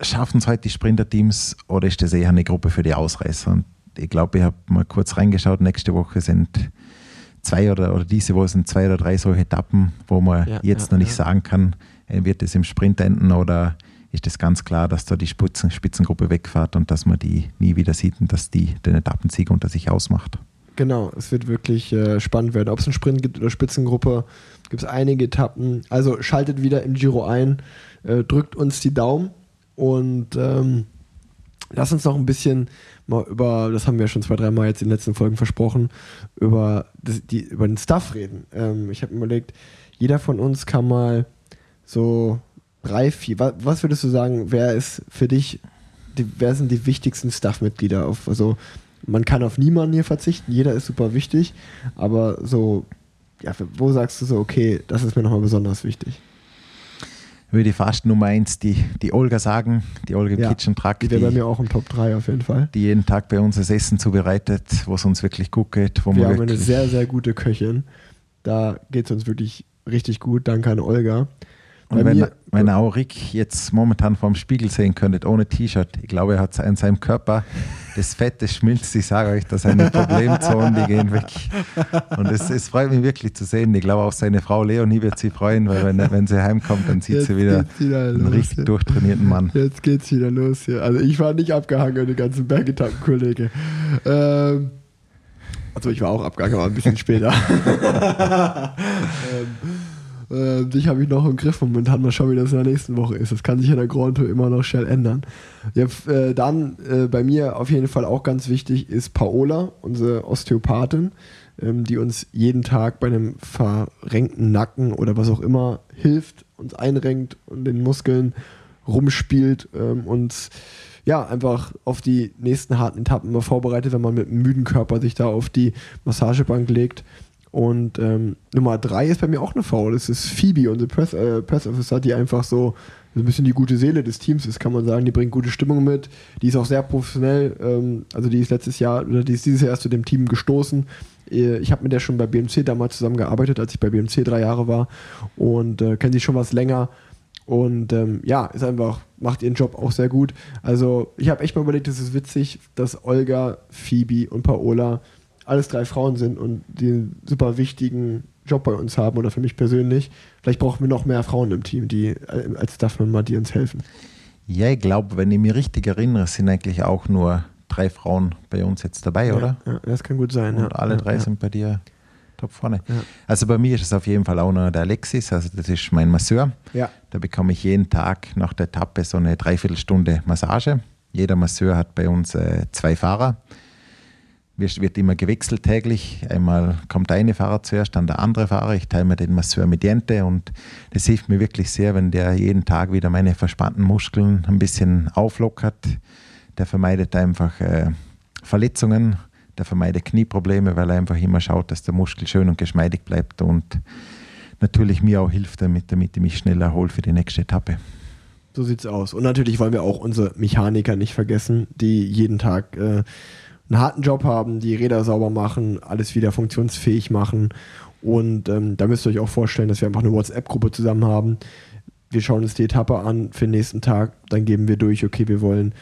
schaffen es heute die Sprinterteams oder ist das eher eine Gruppe für die Ausreißer? Und ich glaube, ich habe mal kurz reingeschaut, nächste Woche sind zwei oder, oder diese Woche sind zwei oder drei solche Etappen, wo man ja, jetzt ja, noch nicht ja. sagen kann, äh, wird es im Sprint enden oder ist es ganz klar, dass da die Spitzen, Spitzengruppe wegfährt und dass man die nie wieder sieht und dass die den Etappensieg unter sich ausmacht. Genau, es wird wirklich äh, spannend werden. Ob es einen Sprint gibt oder Spitzengruppe, gibt es einige Etappen. Also schaltet wieder im Giro ein, äh, drückt uns die Daumen und ähm, lass uns noch ein bisschen mal über, das haben wir schon zwei, dreimal jetzt in den letzten Folgen versprochen, über, das, die, über den Stuff reden. Ähm, ich habe mir überlegt, jeder von uns kann mal so drei, vier, was, was würdest du sagen, wer ist für dich, die, wer sind die wichtigsten Staff-Mitglieder? also man kann auf niemanden hier verzichten, jeder ist super wichtig, aber so, ja, wo sagst du so, okay, das ist mir nochmal besonders wichtig? Würde ich fast Nummer eins die, die Olga sagen, die Olga Ja, Kitchen Truck, Die wäre bei mir auch im Top 3 auf jeden Fall. die jeden Tag bei uns das Essen zubereitet, wo es uns wirklich gut geht, wo Wir haben eine sehr, sehr gute Köchin. Da geht es uns wirklich richtig gut. Danke an Olga. Und wenn, mir, wenn Rick jetzt momentan vorm Spiegel sehen könntet, ohne T-Shirt, ich glaube, er hat an seinem Körper das Fett, das schmilzt. Ich sage euch, dass seine Problemzonen, die gehen weg. Und es, es freut mich wirklich zu sehen. Ich glaube, auch seine Frau Leonie wird sich freuen, weil wenn, wenn sie heimkommt, dann sieht Jetzt sie wieder wieder einen los, richtig ja. durchtrainierten Mann. Jetzt geht's wieder los hier. Also ich war nicht abgehangen, die ganzen Bergetappen, Kollege. Ähm, also ich war auch abgehangen, aber ein bisschen später. ähm, äh, dich habe ich noch im Griff. Momentan mal schauen, wie das in der nächsten Woche ist. Das kann sich in der Grand Tour immer noch schnell ändern. Ja, äh, dann äh, bei mir auf jeden Fall auch ganz wichtig ist Paola, unsere Osteopathin, ähm, die uns jeden Tag bei einem verrenkten Nacken oder was auch immer hilft, uns einrenkt und den Muskeln rumspielt ähm, und ja, einfach auf die nächsten harten Etappen immer vorbereitet, wenn man mit einem müden Körper sich da auf die Massagebank legt. Und ähm, Nummer drei ist bei mir auch eine Frau. Das ist Phoebe, unsere Press, äh, Press Officer, die einfach so so ein bisschen die gute Seele des Teams ist, kann man sagen. Die bringt gute Stimmung mit. Die ist auch sehr professionell. Ähm, also die ist letztes Jahr oder die ist dieses Jahr erst zu dem Team gestoßen. Äh, Ich habe mit der schon bei BMC damals zusammengearbeitet, als ich bei BMC drei Jahre war und äh, kenne sie schon was länger. Und ähm, ja, ist einfach, macht ihren Job auch sehr gut. Also ich habe echt mal überlegt, es ist witzig, dass Olga, Phoebe und Paola alles drei Frauen sind und die einen super wichtigen Job bei uns haben oder für mich persönlich. Vielleicht brauchen wir noch mehr Frauen im Team, die äh, als Staffmember, die uns helfen. Ja, ich glaube, wenn ich mich richtig erinnere, sind eigentlich auch nur drei Frauen bei uns jetzt dabei, oder? Ja, das kann gut sein. Und ja. alle drei ja, sind bei dir top vorne. Ja. Also bei mir ist es auf jeden Fall auch noch der Alexis, also das ist mein Masseur. Ja. Da bekomme ich jeden Tag nach der Etappe so eine Dreiviertelstunde Massage. Jeder Masseur hat bei uns äh, zwei Fahrer. Wir- Wird immer gewechselt täglich. Einmal kommt der eine Fahrer zuerst, dann der andere Fahrer. Ich teile mir den Masseur mit Jente und das hilft mir wirklich sehr, wenn der jeden Tag wieder meine verspannten Muskeln ein bisschen auflockert. Der vermeidet einfach äh, Verletzungen, der vermeidet Knieprobleme, weil er einfach immer schaut, dass der Muskel schön und geschmeidig bleibt und natürlich mir auch hilft damit, damit ich mich schnell erhole für die nächste Etappe. So sieht's aus. Und natürlich wollen wir auch unsere Mechaniker nicht vergessen, die jeden Tag äh, einen harten Job haben, die Räder sauber machen, alles wieder funktionsfähig machen. Und ähm, da müsst ihr euch auch vorstellen, dass wir einfach eine WhatsApp-Gruppe zusammen haben. Wir schauen uns die Etappe an für den nächsten Tag, dann geben wir durch, okay, wir wollen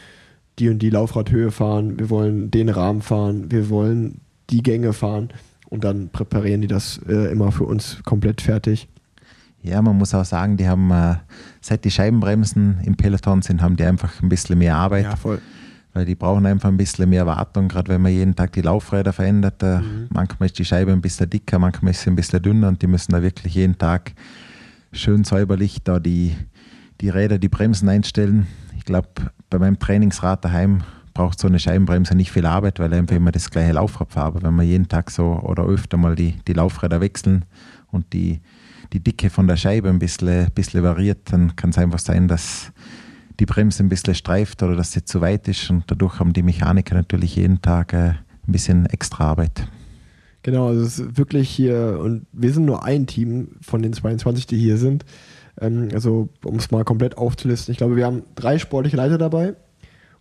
die und die Laufradhöhe fahren, wir wollen den Rahmen fahren, wir wollen die Gänge fahren und dann präparieren die das äh, immer für uns komplett fertig. Ja, man muss auch sagen, die haben, äh, seit die Scheibenbremsen im Peloton sind, haben die einfach ein bisschen mehr Arbeit, voll. Weil die brauchen einfach ein bisschen mehr Wartung, gerade wenn man jeden Tag die Laufräder verändert. Äh, Mhm. Manchmal ist die Scheibe ein bisschen dicker, manchmal ist sie ein bisschen dünner und die müssen da wirklich jeden Tag schön säuberlich da die, die Räder, die Bremsen einstellen. Ich glaube, bei meinem Trainingsrad daheim braucht so eine Scheibenbremse nicht viel Arbeit, weil einfach immer das gleiche Laufrad fahre. Aber wenn wir jeden Tag so oder öfter mal die, die Laufräder wechseln und die, die Dicke von der Scheibe ein bisschen, bisschen variiert, dann kann es einfach sein, dass die Bremse ein bisschen streift oder dass sie zu weit ist und dadurch haben die Mechaniker natürlich jeden Tag äh, ein bisschen extra Arbeit. Genau, also es ist wirklich hier, und wir sind nur ein Team von den 22, die hier sind. Ähm, also, um es mal komplett aufzulisten, ich glaube, wir haben drei sportliche Leiter dabei: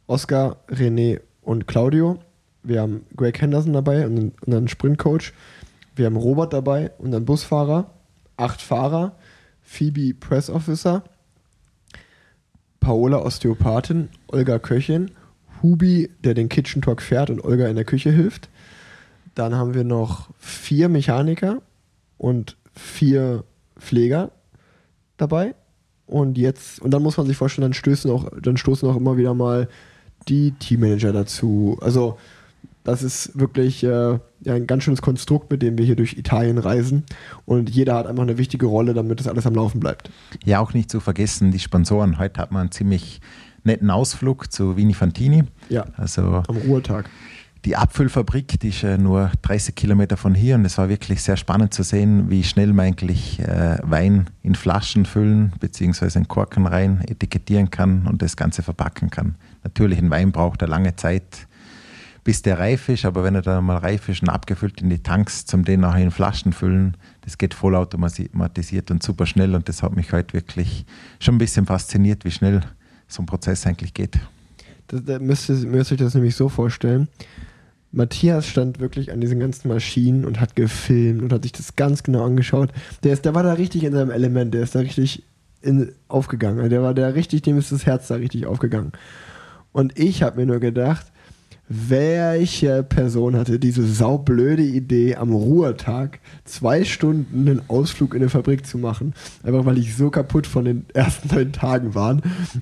Oscar, René und Claudio. Wir haben Greg Henderson dabei, unseren, unseren Sprintcoach. Wir haben Robert dabei, unseren Busfahrer. Acht Fahrer. Phoebe Press Officer. Paola Osteopathin. Olga Köchin. Hubi, der den Kitchen Talk fährt und Olga in der Küche hilft. Dann haben wir noch vier Mechaniker und vier Pfleger dabei. Und jetzt, und dann muss man sich vorstellen, dann stößen auch, dann stoßen auch immer wieder mal die Teammanager dazu. Also, das ist wirklich äh, ein ganz schönes Konstrukt, mit dem wir hier durch Italien reisen. Und jeder hat einfach eine wichtige Rolle, damit das alles am Laufen bleibt. Ja, auch nicht zu vergessen, die Sponsoren. Heute hat man einen ziemlich netten Ausflug zu Vini Fantini. Ja, Also am Ruhetag. die Abfüllfabrik, die ist äh, nur 30 Kilometer von hier und es war wirklich sehr spannend zu sehen, wie schnell man eigentlich äh, Wein in Flaschen füllen bzw. in Korken rein etikettieren kann und das Ganze verpacken kann. Natürlich, ein Wein braucht eine lange Zeit, bis der reif ist. Aber wenn er dann mal reif ist und abgefüllt in die Tanks, zum den nachher in Flaschen füllen, das geht vollautomatisiert und super schnell. Und das hat mich heute wirklich schon ein bisschen fasziniert, wie schnell so ein Prozess eigentlich geht. Das, da müsst, ihr, müsst ihr euch das nämlich so vorstellen. Matthias stand wirklich an diesen ganzen Maschinen und hat gefilmt und hat sich das ganz genau angeschaut. Der, ist, der war da richtig in seinem Element, der ist da richtig in, aufgegangen. Der war da richtig, dem ist das Herz da richtig aufgegangen. Und ich habe mir nur gedacht, welche Person hatte diese saublöde Idee, am Ruhetag zwei Stunden einen Ausflug in eine Fabrik zu machen? Einfach weil ich so kaputt von den ersten neun Tagen war.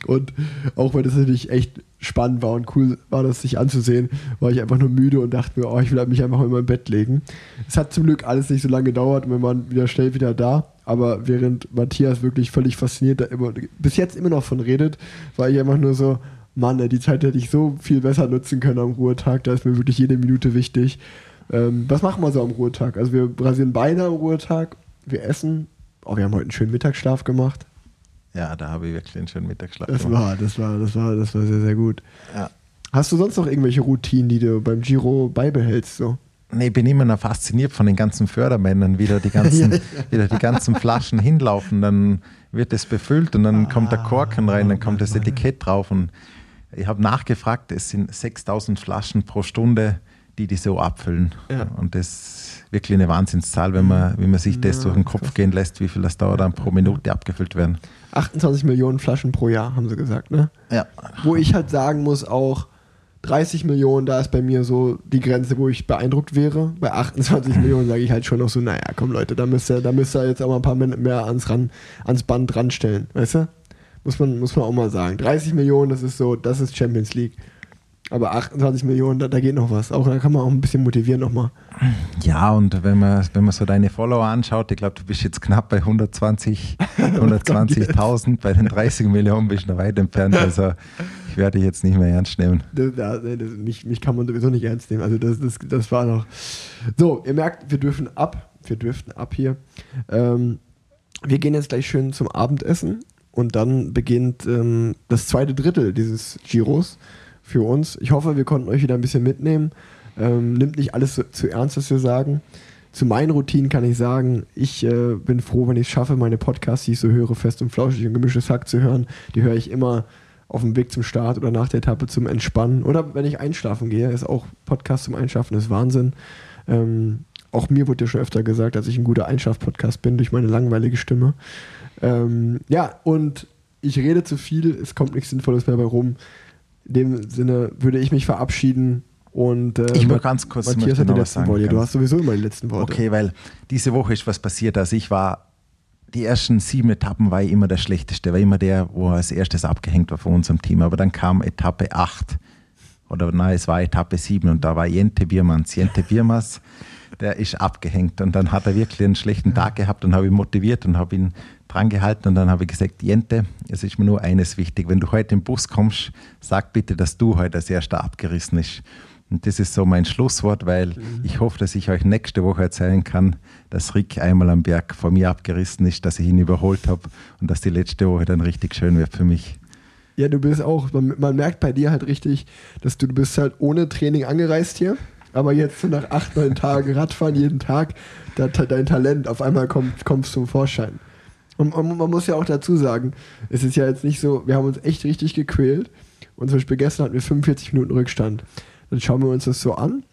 Und auch weil das natürlich echt spannend war und cool war, das sich anzusehen, war ich einfach nur müde und dachte mir, oh, ich will mich einfach in mein Bett legen. Es hat zum Glück alles nicht so lange gedauert und wir waren wieder schnell wieder da. Aber während Matthias wirklich völlig fasziniert da immer, bis jetzt immer noch von redet, war ich einfach nur so, Mann, die Zeit hätte ich so viel besser nutzen können am Ruhetag. Da ist mir wirklich jede Minute wichtig. Ähm, was machen wir so am Ruhetag? Also wir rasieren Beine am Ruhetag, wir essen. Oh, wir haben heute einen schönen Mittagsschlaf gemacht. Ja, da habe ich wirklich einen schönen Mittagsschlaf Das gemacht. war, das war, das war, das war sehr, sehr gut. Ja. Hast du sonst noch irgendwelche Routinen, die du beim Giro beibehältst? So? Nee, ich bin immer noch fasziniert von den ganzen Fördermännern, wie da die ganzen, wie da die ganzen Flaschen hinlaufen. Dann wird es befüllt und dann kommt der Korken rein, dann kommt das Etikett drauf. Und ich habe nachgefragt, es sind 6000 Flaschen pro Stunde, die die so abfüllen. Ja. Und das ist wirklich eine Wahnsinnszahl, wenn man, wenn man sich das Ja, durch den Kopf gehen lässt, wie viel das dauert, dann pro Minute abgefüllt werden. 28 Millionen Flaschen pro Jahr, haben sie gesagt, ne? Ja. Wo ich halt sagen muss, auch 30 Millionen, da ist bei mir so die Grenze, wo ich beeindruckt wäre. Bei 28 Millionen sage ich halt schon noch so, naja, komm Leute, da müsst ihr, da müsst ihr jetzt auch mal ein paar Minuten mehr ans, ran, ans Band ranstellen, weißt du? Muss man, muss man auch mal sagen. 30 Millionen, das ist so, das ist Champions League. Aber 28 Millionen, da, da geht noch was. Auch da kann man auch ein bisschen motivieren nochmal. Ja, und wenn man, wenn man so deine Follower anschaut, ich glaube, du bist jetzt knapp bei 120 120.000, bei den 30 Millionen bist du noch weit entfernt. Also ich werde dich jetzt nicht mehr ernst nehmen. Das, das, das, mich, mich kann man sowieso nicht ernst nehmen. Also das, das, das war noch. So, ihr merkt, wir dürfen ab. Wir dürften ab hier. Ähm, wir gehen jetzt gleich schön zum Abendessen und dann beginnt ähm, das zweite Drittel dieses Giros für uns. Ich hoffe, wir konnten euch wieder ein bisschen mitnehmen. Ähm, nimmt nicht alles so, zu ernst, was wir sagen. Zu meinen Routinen kann ich sagen, ich äh, bin froh, wenn ich es schaffe, meine Podcasts, die ich so höre, fest und flauschig und gemischtes Hack zu hören. Die höre ich immer auf dem Weg zum Start oder nach der Etappe zum Entspannen. Oder wenn ich einschlafen gehe, ist auch Podcast zum Einschlafen, ist Wahnsinn. Ähm, auch mir wurde ja schon öfter gesagt, dass ich ein guter Einschlaf-Podcast bin durch meine langweilige Stimme. Ähm, ja, und ich rede zu viel, es kommt nichts Sinnvolles mehr bei rum. In dem Sinne würde ich mich verabschieden und äh, Ich will ganz kurz Matthias hat die letzten sagen, Worte. Du hast sowieso immer die letzten Worte. Okay, weil diese Woche ist was passiert. Also ich war, die ersten sieben Etappen war ich immer der Schlechteste, war immer der, wo als erstes abgehängt war von unserem Team. Aber dann kam Etappe 8 oder nein, es war Etappe 7 und da war Jente Biermanns. Jente Biermanns, der ist abgehängt und dann hat er wirklich einen schlechten Tag gehabt und habe ihn motiviert und habe ihn dran gehalten und dann habe ich gesagt, Jente, es ist mir nur eines wichtig, wenn du heute im Bus kommst, sag bitte, dass du heute als erster abgerissen ist. Und das ist so mein Schlusswort, weil ich hoffe, dass ich euch nächste Woche erzählen kann, dass Rick einmal am Berg vor mir abgerissen ist, dass ich ihn überholt habe und dass die letzte Woche dann richtig schön wird für mich. Ja, du bist auch, man, man merkt bei dir halt richtig, dass du, du bist halt ohne Training angereist hier, aber jetzt so nach acht, neun Tagen Radfahren jeden Tag, da, dein Talent auf einmal kommt, kommt zum Vorschein. Und, und man muss ja auch dazu sagen, es ist ja jetzt nicht so, wir haben uns echt richtig gequält und zum Beispiel gestern hatten wir 45 Minuten Rückstand. Dann schauen wir uns das so an.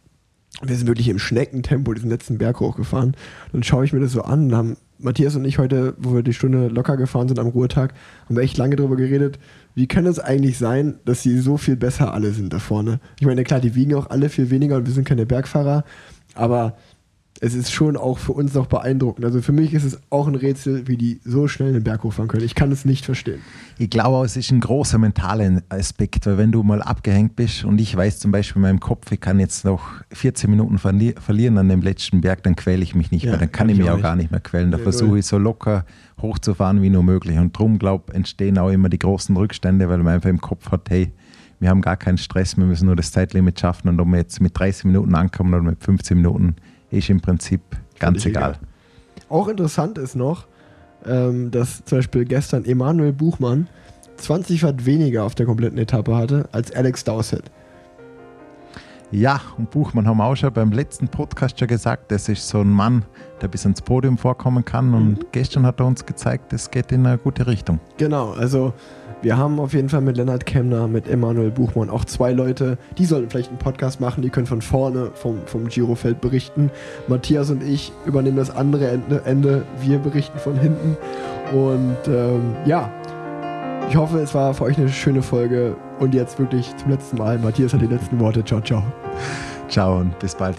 Wir sind wirklich im Schneckentempo diesen letzten Berg hochgefahren. Dann schaue ich mir das so an. und haben Matthias und ich heute, wo wir die Stunde locker gefahren sind am Ruhetag, haben wir echt lange darüber geredet, wie kann es eigentlich sein, dass sie so viel besser alle sind da vorne. Ich meine, klar, die wiegen auch alle viel weniger und wir sind keine Bergfahrer, aber es ist schon auch für uns noch beeindruckend. Also für mich ist es auch ein Rätsel, wie die so schnell den Berg hochfahren können. Ich kann es nicht verstehen. Ich glaube, es ist ein großer mentaler Aspekt, weil wenn du mal abgehängt bist und ich weiß zum Beispiel in meinem Kopf, ich kann jetzt noch 14 Minuten verli verlieren an dem letzten Berg, dann quäle ich mich nicht Ja, mehr, dann kann kann ich ich mich auch auch gar nicht mehr quälen. Da Nee, versuche ich so locker hochzufahren wie nur möglich und darum, glaube ich, entstehen auch immer die großen Rückstände, weil man einfach im Kopf hat, hey, wir haben gar keinen Stress, wir müssen nur das Zeitlimit schaffen und ob wir jetzt mit 30 Minuten ankommen oder mit 15 Minuten, ist im Prinzip ganz egal. egal. Auch interessant ist noch, ähm, dass zum Beispiel gestern Emanuel Buchmann 20 Watt weniger auf der kompletten Etappe hatte als Alex Dowsett. Ja, und Buchmann haben wir auch schon beim letzten Podcast schon gesagt, das ist so ein Mann, der bis ans Podium vorkommen kann. Und Mhm. gestern hat er uns gezeigt, es geht in eine gute Richtung. Genau, also wir haben auf jeden Fall mit Lennart Kemner, mit Emanuel Buchmann auch zwei Leute, die sollten vielleicht einen Podcast machen, die können von vorne vom, vom Girofeld berichten. Matthias und ich übernehmen das andere Ende, Ende wir berichten von hinten. Und ähm, ja, ich hoffe, es war für euch eine schöne Folge. Und jetzt wirklich zum letzten Mal. Matthias hat die letzten Worte. Ciao, ciao. Ciao und bis bald.